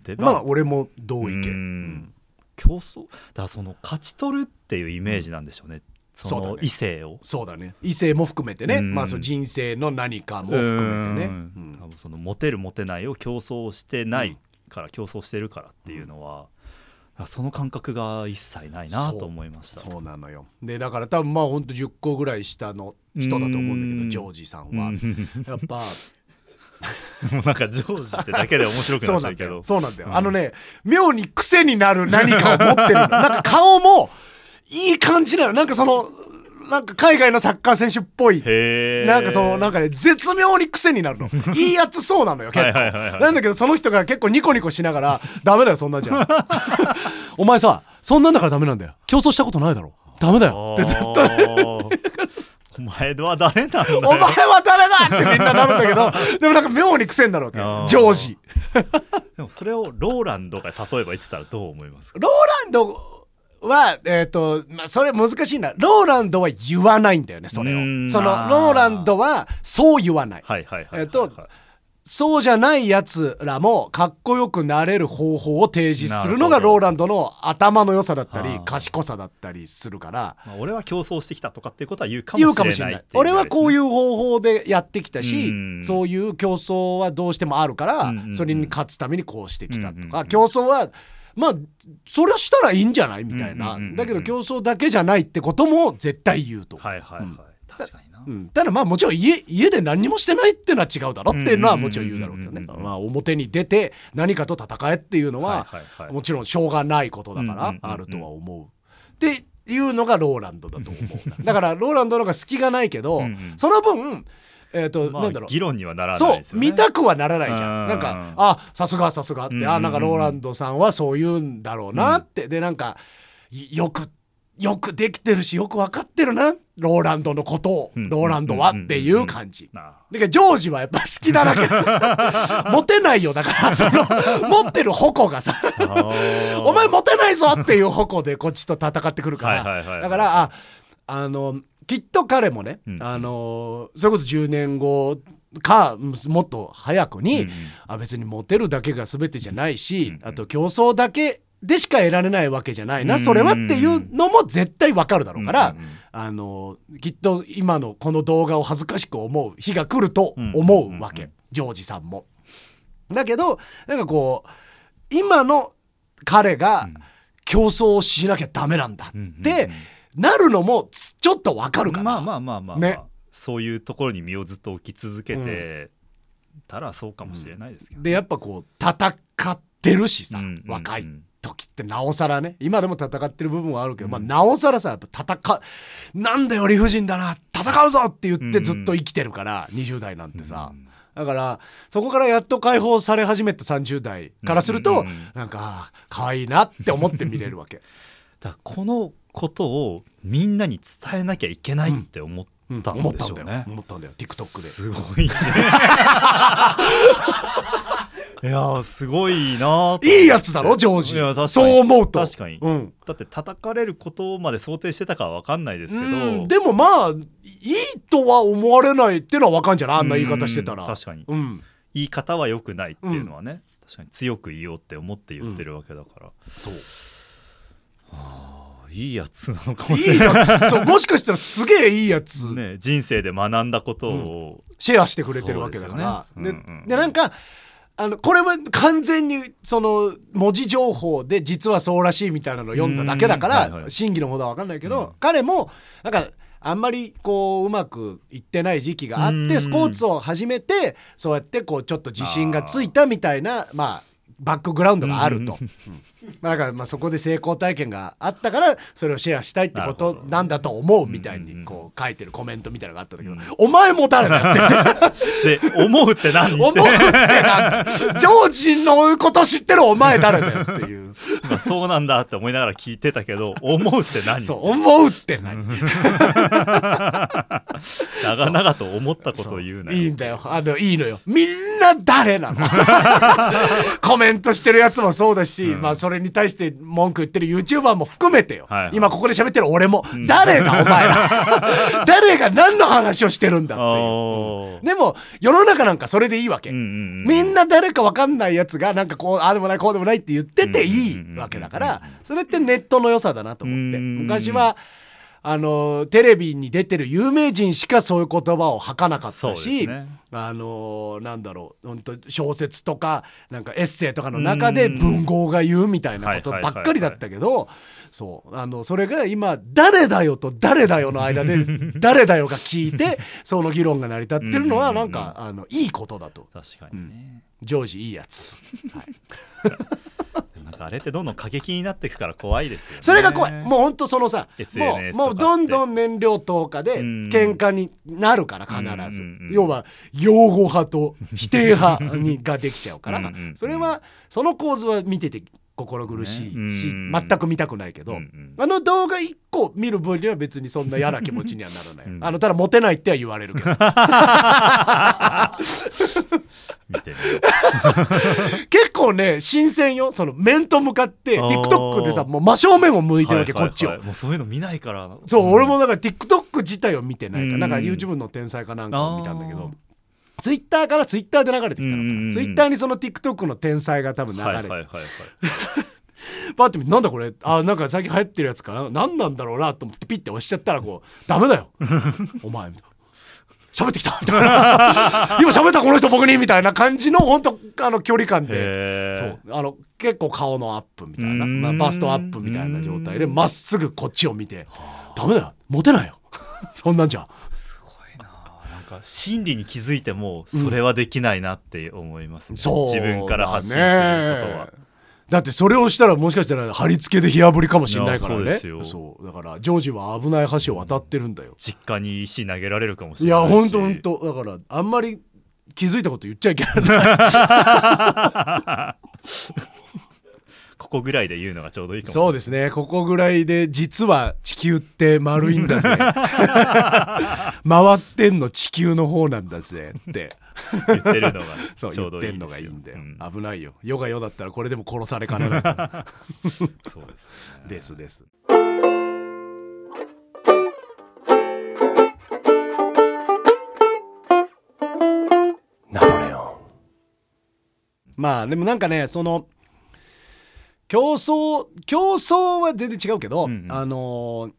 でまあ俺も同意見、うん。競争？だその勝ち取るっていうイメージなんでしょうね、その異性を。そうだね。異性も含めてね、うん。まあその人生の何かも含めてね、多分そのモテるモテないを競争してないから、競争してるからっていうのは、その感覚が一切ないなと思いました。そうなのよ。でだから多分まあほんと10個ぐらい下の人だと思うんだけうん。どジョージさんは。うん。やっぱ。もうなんかジョージってだけで面白くなっちゃうんけど。そうなんだよ、うんあのね妙に癖になる何かを持ってるの。なんか顔もいい感じなの。なんかそのなんか海外のサッカー選手っぽい。なんかそのなんかね絶妙に癖になるの。いいやつそうなのよ結構。はいなんだけどその人が結構ニコニコしながら「ダメだよそんなんじゃ お前さそんなんだからダメなんだよ。競争したことないだろ。ダメだよ」ってずっとお前は誰なんだよ。お前は誰だってみんななるんだけど でもなんか妙に癖になるわけジョージ。でもそれをローランドが例えば言ってたらどう思いますか？ローランドはえっ、と、まあ、それ難しいな。ローランドは言わないんだよねそれを。そのローランドはそう言わない。はいはいはいはい、えっとそうじゃないやつらもかっこよくなれる方法を提示するのがローランドの頭の良さだったり賢さだったりするから。まあ、俺は競争してきたとかっていうことは言うか言もしれないいなっていう俺はこういうう方法でやってきたしうん。そういう競争はどうしてもあるからそれに勝つためにこうしてきたとか。競争はまあそれはしたらいいんじゃない？みたいな。だけど競争だけじゃないってことも絶対言うと。はいはいはい、うん。確かにな、うん、ただまあもちろん家家で何にもしてないっていうのは違うだろっていうのはもちろん言うだろうけどね。まあ表に出て何かと戦えっていうのはもちろんしょうがないことだからあるとは思う。っていうのがローランドだと思う。なだから ローランドの方が隙がないけどうんうん。その分えっ、と、まあなんだろう。議論にはならないそう見たくはならないじゃん。うん。なんかあさすがさすがって、うん。あなんかローランドさんはそう言うんだろうなって、でなんかいよくよくできてるしよく分かってるな。ローランドのことを、うん。ローランドはっていう感じ。なだからジョージはやっぱ好きだらけ モテないよ。だからその 持ってる矛がさお前モテないぞっていう矛でこっちと戦ってくるから、はいはい。だからああのきっと彼もね、うんあのーそれこそ10年後かもっと早くに、うんうん。あ別にモテるだけが全てじゃないし、あと競争だけでしか得られないわけじゃないな、うんそれはっていうのも絶対わかるだろうから、あのきっと今のこの動画を恥ずかしく思う日が来ると思うわけ、ジョージさんも。だけどなんかこう今の彼が競争をしなきゃダメなんだってなるのもつちょっとわかるから。まあまあまあまあ、ね。そういうところに身をずっと置き続けてたらそうかもしれないですけど、でやっぱこう戦ってるしさ、うんうんうん。若い時ってなおさらね。今でも戦ってる部分はあるけど、まあ、なおさらさやっぱ戦う。なんだよ理不尽だな。戦うぞって言ってずっと生きてるから、20代なんてさ、うんだからそこからやっと解放され始めた30代からすると、うんうんうん。なんか可愛いなって思って見れるわけ。だこのことをみんなに伝えなきゃいけないって思ったん思ったんだよ。でしょうね。思ったんだよ。TikTok で。すごいね。いやーすごいないいやつだろジョージ。そう思うと。確かに、うん。だって叩かれることまで想定してたかは分かんないですけど、うん。でもまあいいとは思われないっていうのは分かんじゃないあんな言い方してたら。うん確かに。うん。言い方は良くないっていうのはね、確かに強く言おうって思って言ってるわけだから、そう。あ。ーいいやつなのかもいいしれない。やつ。そうもしかしたらすげえいいやつ。ね人生で学んだことを、シェアしてくれてるわけだから。で,、そうでうんうんでなんかあのこれは完全にその文字情報で実はそうらしいみたいなのを読んだだけだから、うんはいはい真偽のほどは分かんないけど、うん。彼もなんかあんまりこううまくいってない時期があっうん。てスポーツを始めてそうやってこうちょっと自信がついたみたいなまあバックグラウンドがあると、うん まあだからまあそこで成功体験があったからそれをシェアしたいってことなんだと思うみたいにこう書いてるコメントみたいなのがあったんだけど、うんお前も誰だよって。で思うって何思うってなんだジョージのこと知ってるお前誰だよっていう。まあそうなんだって思いながら聞いてたけど思うって何？そう思うって何？長々と思ったことを言うなよ。いいんだよ。あのいいのよ。みんな誰なの？コメントしてるやつもそうだし、うん。まあそれに対して文句言ってる YouTuber も含めてよ、はいはい。今ここで喋ってる俺も、誰だお前ら。誰が何の話をしてるんだっていう。でも世の中なんかそれでいいわけ、うんうんうんみんな誰か分かんないやつがなんかこうああでもないこうでもないって言ってていいわけだからそれってネットの良さだなと思って。うん。昔はあのテレビに出てる有名人しかそういう言葉を吐かなかったし、ね。あのなんだろう本当小説とかなんかエッセイとかの中で文豪が言うみたいなことばっかりだったけどそう。あのそれが今「誰だよ」と「誰だよ」の間で「誰だよ」が聞いてその議論が成り立ってるのはなんかあのいいことだと。確かにね、ジョージいいやつ、はい、かあれってどんどん過激になっていくから怖いですよね。それが怖い。もうほんとそのさもうもうどんどん燃料投下でうん。喧嘩になるから必ず。うんうんうん要は擁護派と否定派にができちゃうから。うんうんうん。それはその構図は見てて心苦しいねしうん。全く見たくないけどうんうん。あの動画1個見る分には別にそんな嫌な気持ちにはならない。うん。あのただモテないっては言われるけど。結構ね新鮮よ。その面と向かって TikTok でさもう真正面を向ういてるわけはいはいこっちを。はいもうそういうの見ないから。そう、ん。俺もだから TikTok 自体を見てないから、うん。なんか YouTube の天才かなんかを見たんだけどあ、Twitter から Twitter で流れてきたのかな。うんうんうん。Twitter にその TikTok の天才が多分流れて、はいはいはいはい。パッて見てなんだこれ？あ、なんか最近流行ってるやつかな。何なんだろうなと思ってピッて押しちゃったらこう、ダメだよ。お前、みたいな。喋ってきた。みたいな。今喋ったこの人僕にみたいな感じの本当あの距離感で。へそう。あの結構顔のアップみたいな、まあ、バストアップみたいな状態でまっすぐこっちを見て「ダメだよ。モテないよ。そんなんじゃ心理に気づいてもそれはできないなって思いますね、そう自分から発信することは。だねだってそれをしたらもしかしたら貼り付けで火あぶりかもしれないからね。いやそうだからジョージは危ない橋を渡ってるんだよ、実家に石投げられるかもしいやれないし。ほんとほんとだからあんまり気づいたこと言っちゃいけない ここぐらいで言うのがちょうどいいかもそうですね。ここぐらいで実は地球って丸いんだぜ。回ってんの地球の方なんだぜって。言ってるのが ちょうどいいんで、うん、危ないよ。世が世だったらこれでも殺されかねないそうです、ね、ですです。まあでもなんかねその競争競争は全然違うけど、うんうん。あのー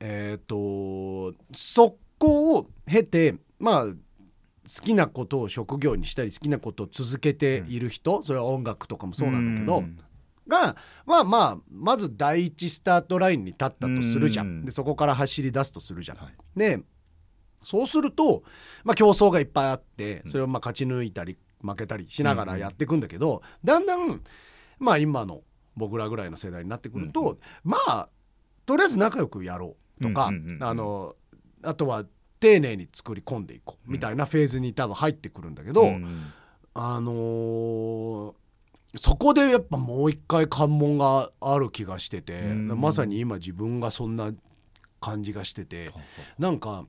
えっ、とそこを経てまあ好きなことを職業にしたり好きなことを続けている人、それは音楽とかもそうなんだけど、うんがまあまあまず第一スタートラインに立ったとするじゃん、うん。でそこから走り出すとするじゃん。はい。でそうすると、まあ、競争がいっぱいあってうん。それをまあ勝ち抜いたり負けたりしながらやっていくんだけど、だんだんまあ今の僕らぐらいの世代になってくると、うんまあとりあえず仲良くやろうとか、うんうんうんうん。あのあとは丁寧に作り込んでいこうみたいなフェーズに多分入ってくるんだけど、うんあのーそこでやっぱもう一回関門がある気がしてて、うんまさに今自分がそんな感じがしててなんか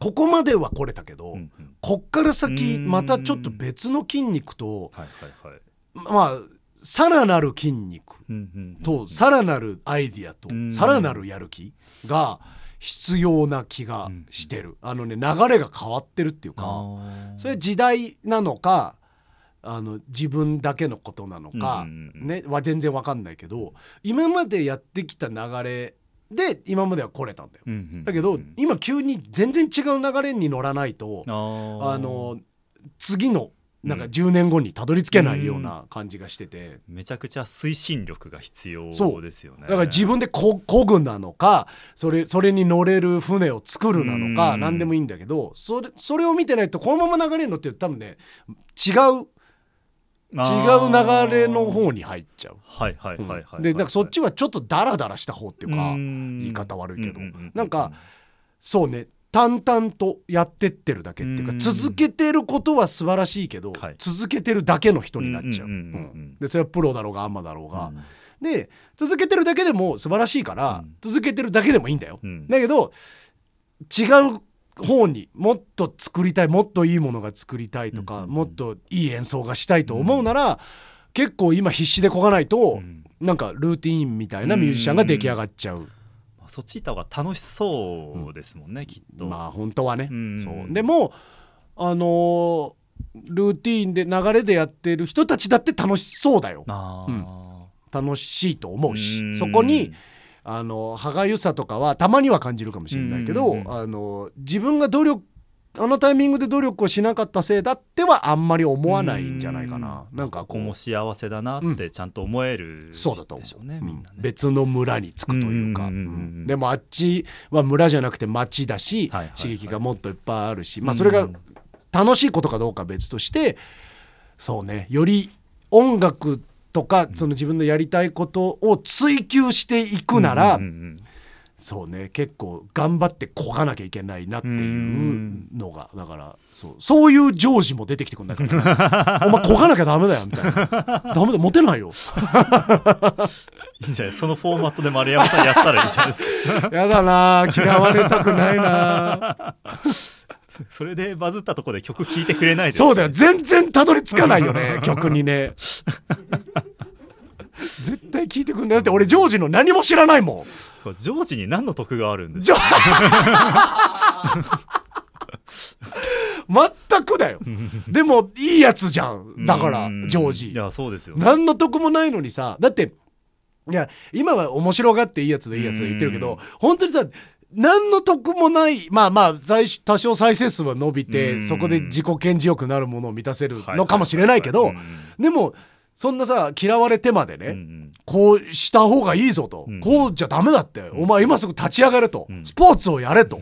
ここまでは来れたけど、うんうん。こっから先うん。またちょっと別の筋肉とはいはいはい。まあさらなる筋肉とさらなるアイディアとうん。さらなるやる気が必要な気がしてる。あのね流れが変わってるっていうか。それは時代なのかあの自分だけのことなのか、ね、は全然わかんないけど今までやってきた流れで今までは来れたんだよ。うんうんだけどうん今急に全然違う流れに乗らないとあの次のなんかうん。10年後にたどり着けないような感じがしてて。めちゃくちゃ推進力が必要そうですよね。だから自分でこ漕ぐなのかそれそれに乗れる船を作るなのかうん。何でもいいんだけどそれそれを見てないとこのまま流れに乗って多分ね違う違う流れの方に入っちゃう。はいはいはいはいはいでなんかそっちはちょっとダラダラした方っていうか言言い方悪いけど。うううなんかそうね淡々とやってってるだけっていうかうん。続けてることは素晴らしいけどはい。続けてるだけの人になっちゃう。でそれはプロだろうがアンマだろうが。う。んで続けてるだけでも素晴らしいからうん。続けてるだけでもいいんだよ。うん。だけど違う方にもっと作りたいもっといいものが作りたいとか、うんもっといい演奏がしたいと思うなら、結構今必死でこがないと、うん。なんかルーティーンみたいなミュージシャンが出来上がっちゃう、まあそっち行った方が楽しそうですもんねきっと。まあ本当はね、うん。そう。でもあのールーティーンで流れでやってる人たちだって楽しそうだよ。あー。楽しいと思うし、うん。そこにあの歯がゆさとかはたまには感じるかもしれないけど、うんあの自分が努力あのタイミングで努力をしなかったせいだってはあんまり思わないんじゃないかな。なんかこう。も幸せだなってちゃんと思えるそうだと思う。ね。別の村に着くというか、でもあっちは村じゃなくて町だし、刺激がもっといっぱいあるし、まあ、それが楽しいことかどうかは別としてそうねより音楽とかその自分のやりたいことを追求していくなら、うんうんうんそうね。結構頑張ってこがなきゃいけないなっていうのがだからそうそういうジョージも出てきてくんだから。お前こがなきゃダメだよみたいな。ダメだモテないよ。いいんじゃないそのフォーマットで丸山さんやったらいいじゃないですか。やだな嫌われたくないな。それでバズったところで曲聴いてくれないですそうだよ全然たどり着かないよね曲にね絶対聞いてくんない。だって俺ジョージの何も知らないもん。ジョージに何の得があるんですジョ全くだよ。でもいいやつじゃん。だからうん。ジョージ。いやそうですよ。ね何の得もないのにさだっていや今は面白がっていいやつでいいやつで言ってるけうん。ど本当にさ何の得もないまあまあ多少再生数は伸びてうん。そこで自己顕示欲なるものを満たせるのかもしれないけどでもそんなさ嫌われてまでね、うんうん。こうした方がいいぞと、うん。こうじゃダメだって、お前今すぐ立ち上がれと、うん。スポーツをやれと。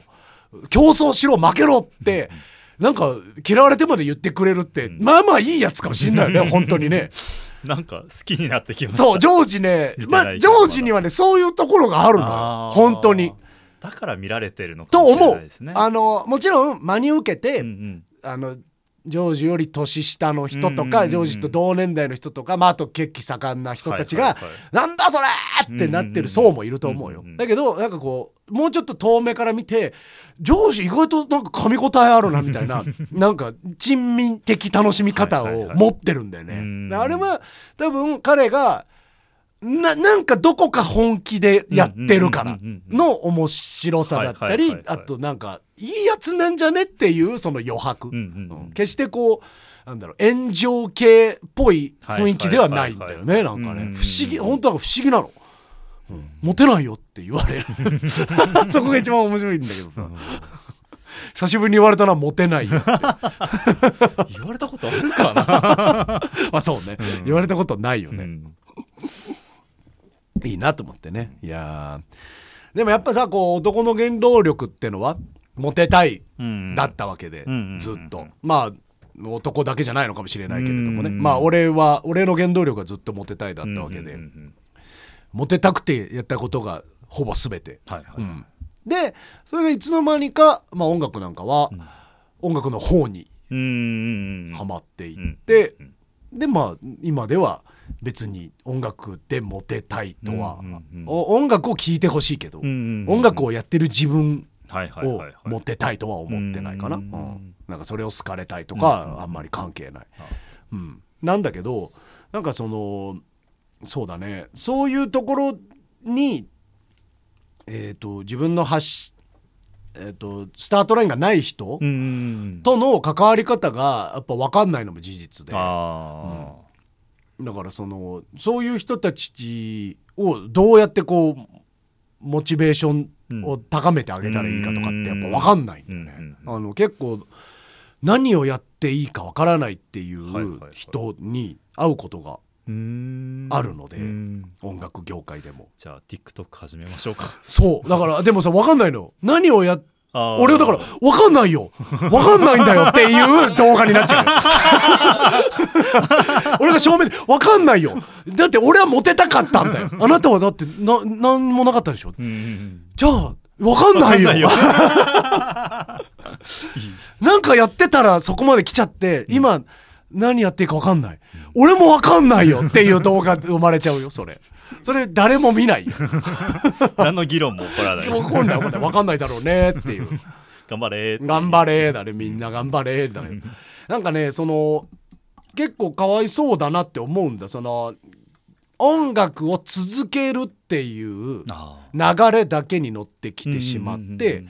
競争しろ負けろって、なんか嫌われてまで言ってくれるって、ん。まあまあいいやつかもしんないよね本当にね。なんか好きになってきました。そうジョージねまあジョージにはねそういうところがあるのよ。本当に。だから見られてるのかもしれと思ないうですね。あのもちろん真に受けて、うんうん。あのジョージより年下の人とか、ジョージと同年代の人とか、まあ、あと血気盛んな人たちが、なんだそれってなってる層もいると思うよ、だけどなんかこうもうちょっと遠目から見てジョージ意外となんか噛み応えあるなみたいな なんか珍味的楽しみ方を持ってるんだよね、あれは多分彼がななんかどこか本気でやってるからの面白さだったりあとなんかいいやつなんじゃねっていうその余白、決してこうなんだろう炎上系っぽい雰囲気ではないんだよね、はいなんかね。うん不思議本当なんか不思議なの、うん。モテないよって言われる。そこが一番面白いんだけどさ、久しぶりに言われたのはモテない 言われたことあるかな、まあそうね、うん。言われたことないよね、うんいいなと思ってね。いやー。でもやっぱさこう男の原動力ってのはモテたいうん。だったわけで、うんずっと。まあ男だけじゃないのかもしれないけれどもね、うんまあ俺は俺の原動力はずっとモテたいだったわけで、モテたくてやったことがほぼ全て、はいはい、うん。でそれがいつの間にか、まあ、音楽なんかは、音楽の方にはまっていうんって、うん。でまあ今では別に音楽でモテたいとは、うんうんうん。お音楽を聴いてほしいけど、うんうんうん音楽をやってる自分をモテたいとは思ってないかな、ううんん。なんかそれを好かれたいとかあんまり関係ない、うん、なんだけどなんかそのそうだね。そういうところに、えー、と自分の発し、えー、とスタートラインがない人うんうんうん。との関わり方がやっぱ分かんないのも事実で。あだからそのそういう人たちをどうやってこうモチベーションを高めてあげたらいいかとかってやっぱ分かんないんだよね。あの結構何をやっていいか分からないっていう人に会うことがあるのでうん。音楽業界でも。じゃあ TikTok 始めましょうか。そう。だからでもさ分かんないの何をやっ俺はだから分かんないよ。分かんないんだよっていう動画になっちゃう。俺が正面で分かんないよ。だって俺はモテたかったんだよ。あなたはだってな何もなかったでしょ。うんうんうん。じゃあ分かんないよ。わ なんかやってたらそこまで来ちゃって今何やっていいか分かんない俺も分かんないよっていう動画生まれちゃうよそれ。それ誰も見ないよ。何の議論も起こらない。分かんない分かんない分かんないだろうねっていう。頑張れー頑張れだねみんな頑張れだね。なんかねその結構かわいそうだなって思うんだ。その音楽を続けるっていうあ流れだけに乗ってきーてしまってうん。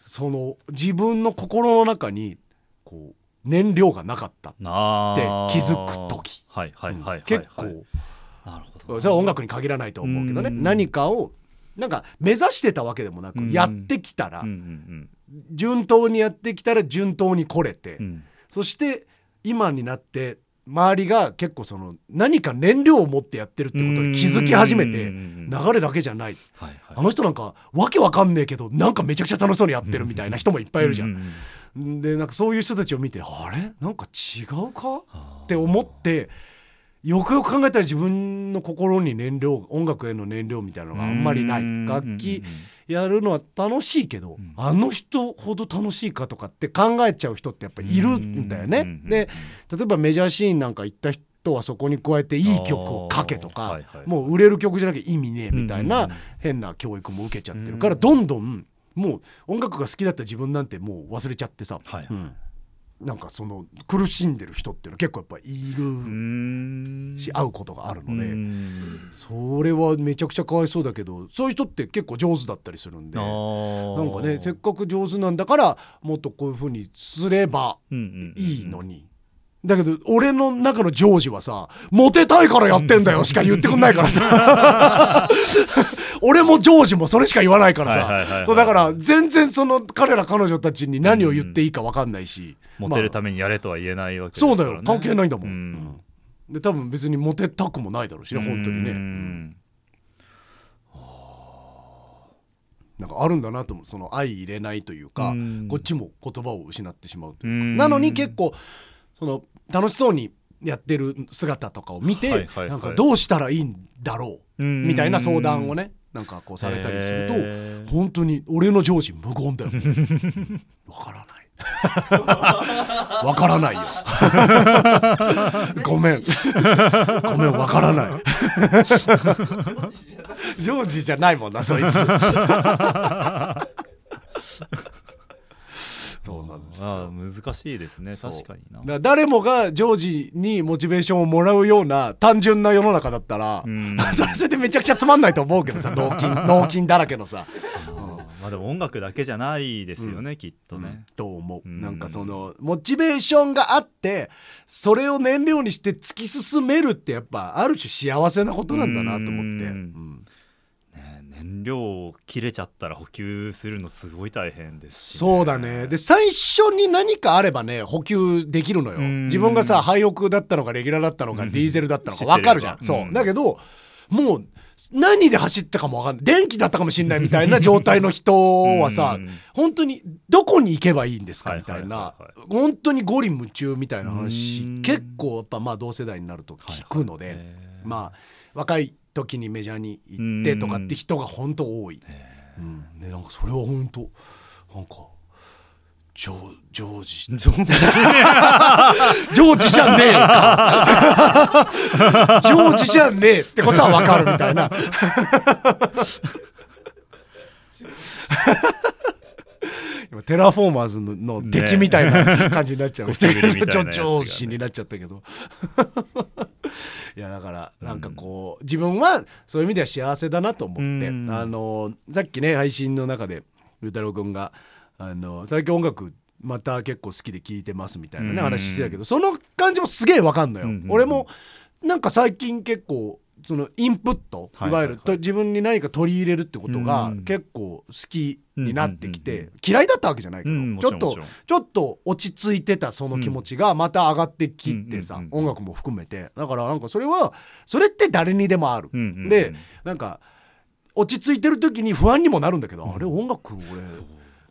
その自分の心の中にこう燃料がなかったって気づく時。結構。なるほどそれは音楽に限らないと思うけどね。うん。何かをなんか目指してたわけでもなくうん。やってきたら順当にやってきたら順当に来れてそして今になって周りが結構その何か燃料を持ってやってるってことに気づき始めてうん流れだけじゃない。はいはい。あの人なんかわけわかんねえけどなんかめちゃくちゃ楽しそうにやってるみたいな人もいっぱいいるじゃ。んでなんかそういう人たちを見てあれ？なんか違うか？って思ってよくよく考えたら自分の心に燃料音楽への燃料みたいなのがあんまりない。うん楽器やるのは楽しいけど、ん。あの人ほど楽しいかとかって考えちゃう人ってやっぱいるんだよね。うんで例えばメジャーシーンなんか行った人はそこに加えていい曲を書けとか、はいはいもう売れる曲じゃなきゃ意味ねえみたいな変な教育も受けちゃってるからどんどんもう音楽が好きだった自分なんてもう忘れちゃってさ、はいうん。なんかその苦しんでる人っていうのは結構やっぱいるうん。し会うことがあるので。うん。それはめちゃくちゃかわいそうだけどそういう人って結構上手だったりするんで。あなーんかねせっかく上手なんだからもっとこういう風にすればうんうんうん。いいのに。だけど俺の中のジョージはさモテたいからやってんだよしか言ってくんないからさ。俺もジョージもそれしか言わないからさ。そうだから全然その彼ら彼女たちに何を言っていいか分かんないし、モテるため、めにやれとは言えないわけですそうからね。だよ。関係ないんだもん、うん。うん。で多分別にモテたくもないだろうしね本当にね、うん。なんかあるんだなと思う。その相入れないというか、うん。こっちも言葉を失ってしまうというか、うん。なのに結構その楽しそうにやってる姿とかを見て、はいはいはい。なんかどうしたらいいんだろううん。みたいな相談をねなんかこうされたりすると、本当に俺の上司無言だよ。わからない。わからないよ。ごめん。ごめんわからない。ジョージじゃないもんなそいつそうなんですよ。あー難しいですね。確かにな。誰もがジョージにモチベーションをもらうような単純な世の中だったら、うん。それそれでめちゃくちゃつまんないと思うけどさ脳筋脳筋だらけのさ、まあでも音楽だけじゃないですよね、きっとね。と思う、うん。なんかそのモチベーションがあってそれを燃料にして突き進めるってやっぱある種幸せなことなんだなと思って、うん燃料切れちゃったら補給するのすごい大変ですしそうだね。で最初に何かあればね補給できるのよ。うん。自分がさ廃屋だったのかレギュラーだったのかうん。ディーゼルだったのか分かるじゃん、そう。うん。だけどもう何で走ったかも分かんない。電気だったかもしれないみたいな 状態の人はさうん。本当にどこに行けばいいんですかはいみたいなはいはい。本当に五輪夢中みたいな話うん。結構やっぱまあ同世代になると聞くので、へー。まあ若い時にメジャーに行ってとかって人が本当多い。へうん、でなんかそれは本当なんかジョージョージ。ー上手ジ。ョージじゃねえか。ジョージじゃねえってことはわかるみたいな。今テラフォーマーズのの敵みたいな感じになっちゃいましたけど、ゴキブリみたいなやつがね。ジョージになっちゃったけどいやだからなんかこう自分はそういう意味では幸せだなと思ってうん。あのさっきね配信の中でゆうたろうくんがあの最近音楽また結構好きで聴いてますみたいなねうん。話してたけどその感じもすげえわかんのよ。うん。俺もなんか最近結構そのインプットいはいわゆると自分に何か取り入れるってことがうん。結構好きになってきて嫌いだったわけじゃないけど、ちょっとちょっと落ち着いてたその気持ちがまた上がってきてさ、音楽も含めて。だからなんかそれはそれって誰にでもある、でなんか落ち着いてる時に不安にもなるんだけど、うん。あれ音楽俺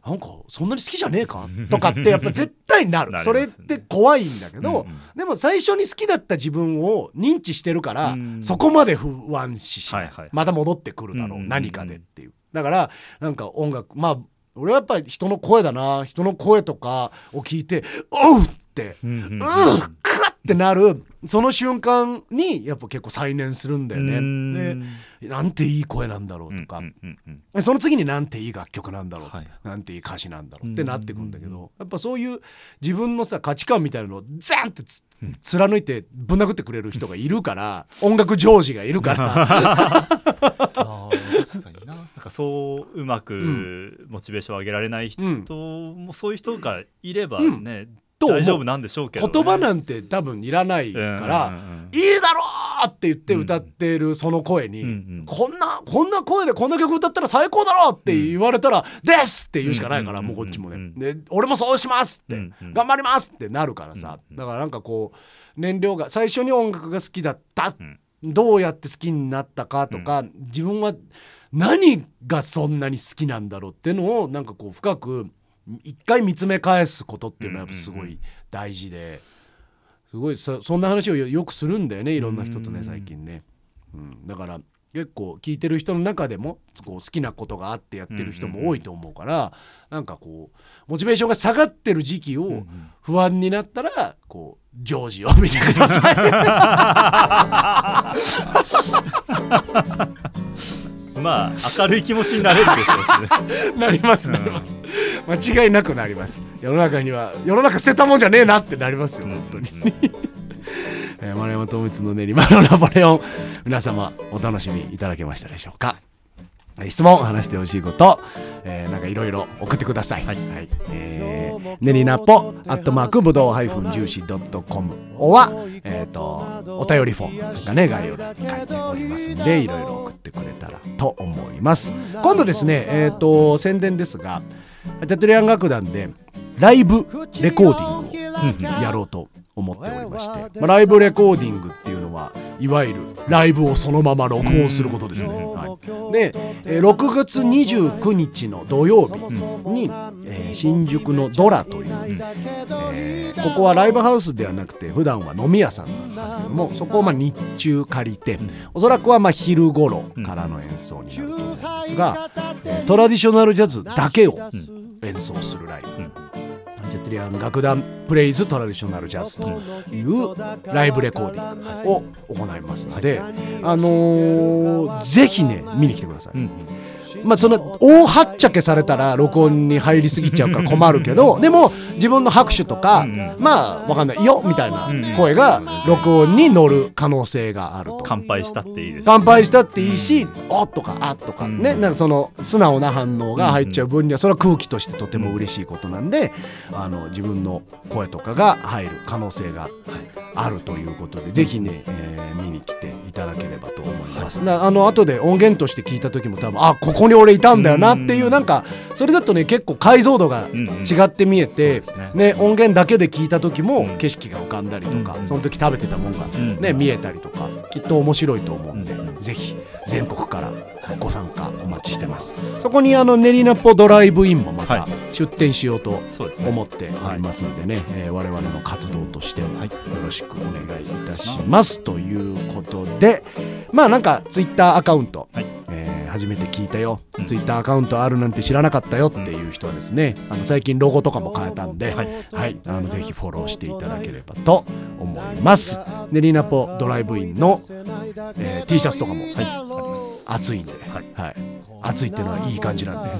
なんかそんなに好きじゃねえか？とかってやっぱ絶対なる。それって怖いんだけど、うんうん。でも最初に好きだった自分を認知してるから、うん。そこまで不安視しない、はいはい。また戻ってくるだろう、うんうんうん。何かでっていう。だからなんか音楽まあ俺はやっぱり人の声だな人の声とかを聞いて「おう!」ってうんうんうん、クワってなる。その瞬間にやっぱ結構再燃するんだようん。ね。でなんていい声なんだろうとか、うんうんうんでその次になんていい楽曲なんだろう、はい。なんていい歌詞なんだろう。ってなってくんだけど、やっぱそういう自分のさ価値観みたいなのをザンって貫いてぶん殴ってくれる人がいるから 音楽ジョージがいるから。確かにな。なんかそううまくモチベーションを上げられない人うん。もそういう人がいればうん。ね、と大丈夫なんでしょうけど、ね、言葉なんて多分いらないから、いいだろうって言って歌ってるその声に、うんうん。こんなこんな声でこんな曲歌ったら最高だろうって言われたら「です!」って言うしかないから、うんもうこっちもね、うんで俺もそうしますって、頑張りますってなるからさ、うんだからなんかこう燃料が最初に音楽が好きだった、うん。どうやって好きになったかとか、自分は何がそんなに好きなんだろうっていうのをなんかこう深く一回見つめ返すことっていうのはやっぱすごい大事で。すごいそそんな話をよよくするんだよねいろんな人とねうん。最近ね、うん、だから結構聞いてる人の中でもこう好きなことがあってやってる人も多いと思うから、なんかこうモチベーションが下がってる時期を不安になったらこうジョージを見てくださ まあ明るい気持ちになれるでしょうしね。い なりますなります。間違いなくなります。世の中には世の中捨てたもんじゃねえなってなりますよ本当に、えー丸山智光の練馬のナポレオン。皆様お楽しみいただけましたでしょうか。えー質問話してほしいこと、えーなんかいろいろ送ってください。はいえー、ねりなぽアットマークぶどうハイフン重視ドットコムおはえっ、とお便りフォームがね概要欄に書いておりますのでいろいろ送ってくれたらと思います。今度ですねえっ、と宣伝ですがテトリアン楽団でライブレコーディングをやろうと思っておりまして、まあ、ライブレコーディングっていうのはいわゆるライブをそのまま録音することですね。はい、で、えー6月29日の土曜日に、えー新宿のドラという、えーここはライブハウスではなくて普段は飲み屋さんなんですけどもそこをまあ日中借りておそらくはまあ昼頃からの演奏になると思うんですが、えートラディショナルジャズだけを演奏するライブ。ジェトリアン楽団プレイズトラディショナルジャズというライブレコーディングを行いますので、あのーぜひね見に来てください。うんまあその大はっちゃけされたら録音に入りすぎちゃうから困るけどでも自分の拍手とか、まあわかんない。よみたいな声が録音に乗る可能性があると。乾杯したっていいです。乾杯したっていいし「おっ」とか「あ」とか。ねなんかその素直な反応が入っちゃう分にはそれは空気としてとても嬉しいことなんであの自分の声とかが入る可能性があるということでぜひね、えー見に来ていただければと思います。なあの後で音源として聞いた時も多分あここに俺いたんだよなっていうなんかそれだとね結構解像度が違って見えて、ね。ね、音源だけで聞いた時も景色が浮かんだりとか、うんその時食べてたもんが、んね見えたりとかきっと面白いと思うんで、うん。ぜひ全国からご参加お待ちしてます。そこにあの練馬ポドライブインもまたはい。出店しようと思っておりますんでね、えー我々の活動としてよはい。ろしくお願いいたします。ということでまあなんかツイッターアカウント、はい。えー初めて聞いたよ、うんツイッターアカウントあるなんて知らなかったよ。っていう人はですねあの最近ロゴとかも変えたんで、はい。はい、あのぜひフォローしていただければと思います。ネリナポドライブインの、えー T シャツとかも、暑いんで、はい。はい、暑いっていうのはいい感じなんで、はい、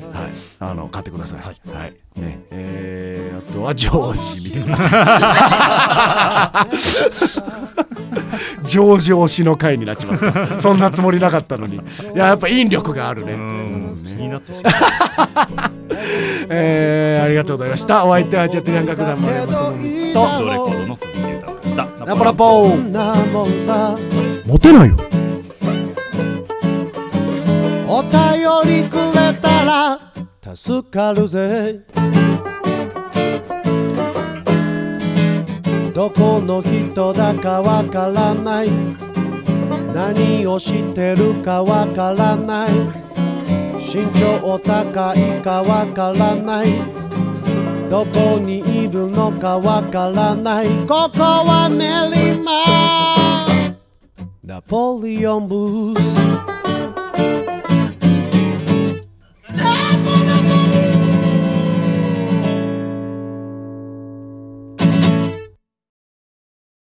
あの買ってください。ははい。い、ね、えーあとはジョージ見てください。ジョージ推しの回になっちまった。そんなつもりなかったのに、いややっぱ引力があるね。うん。気になってしまう。えーありがとうございました。お相手はチャットヤン楽団丸山智光と。ドレコードの鈴木裕太でした。ナポラポー。モテないよ。お便りくれたら助かるぜ。どこの人だかわからない。何をしてるかわからない。身長高いかわからない。どこにいるのかわからない。ここは練馬。ナポリオンブース。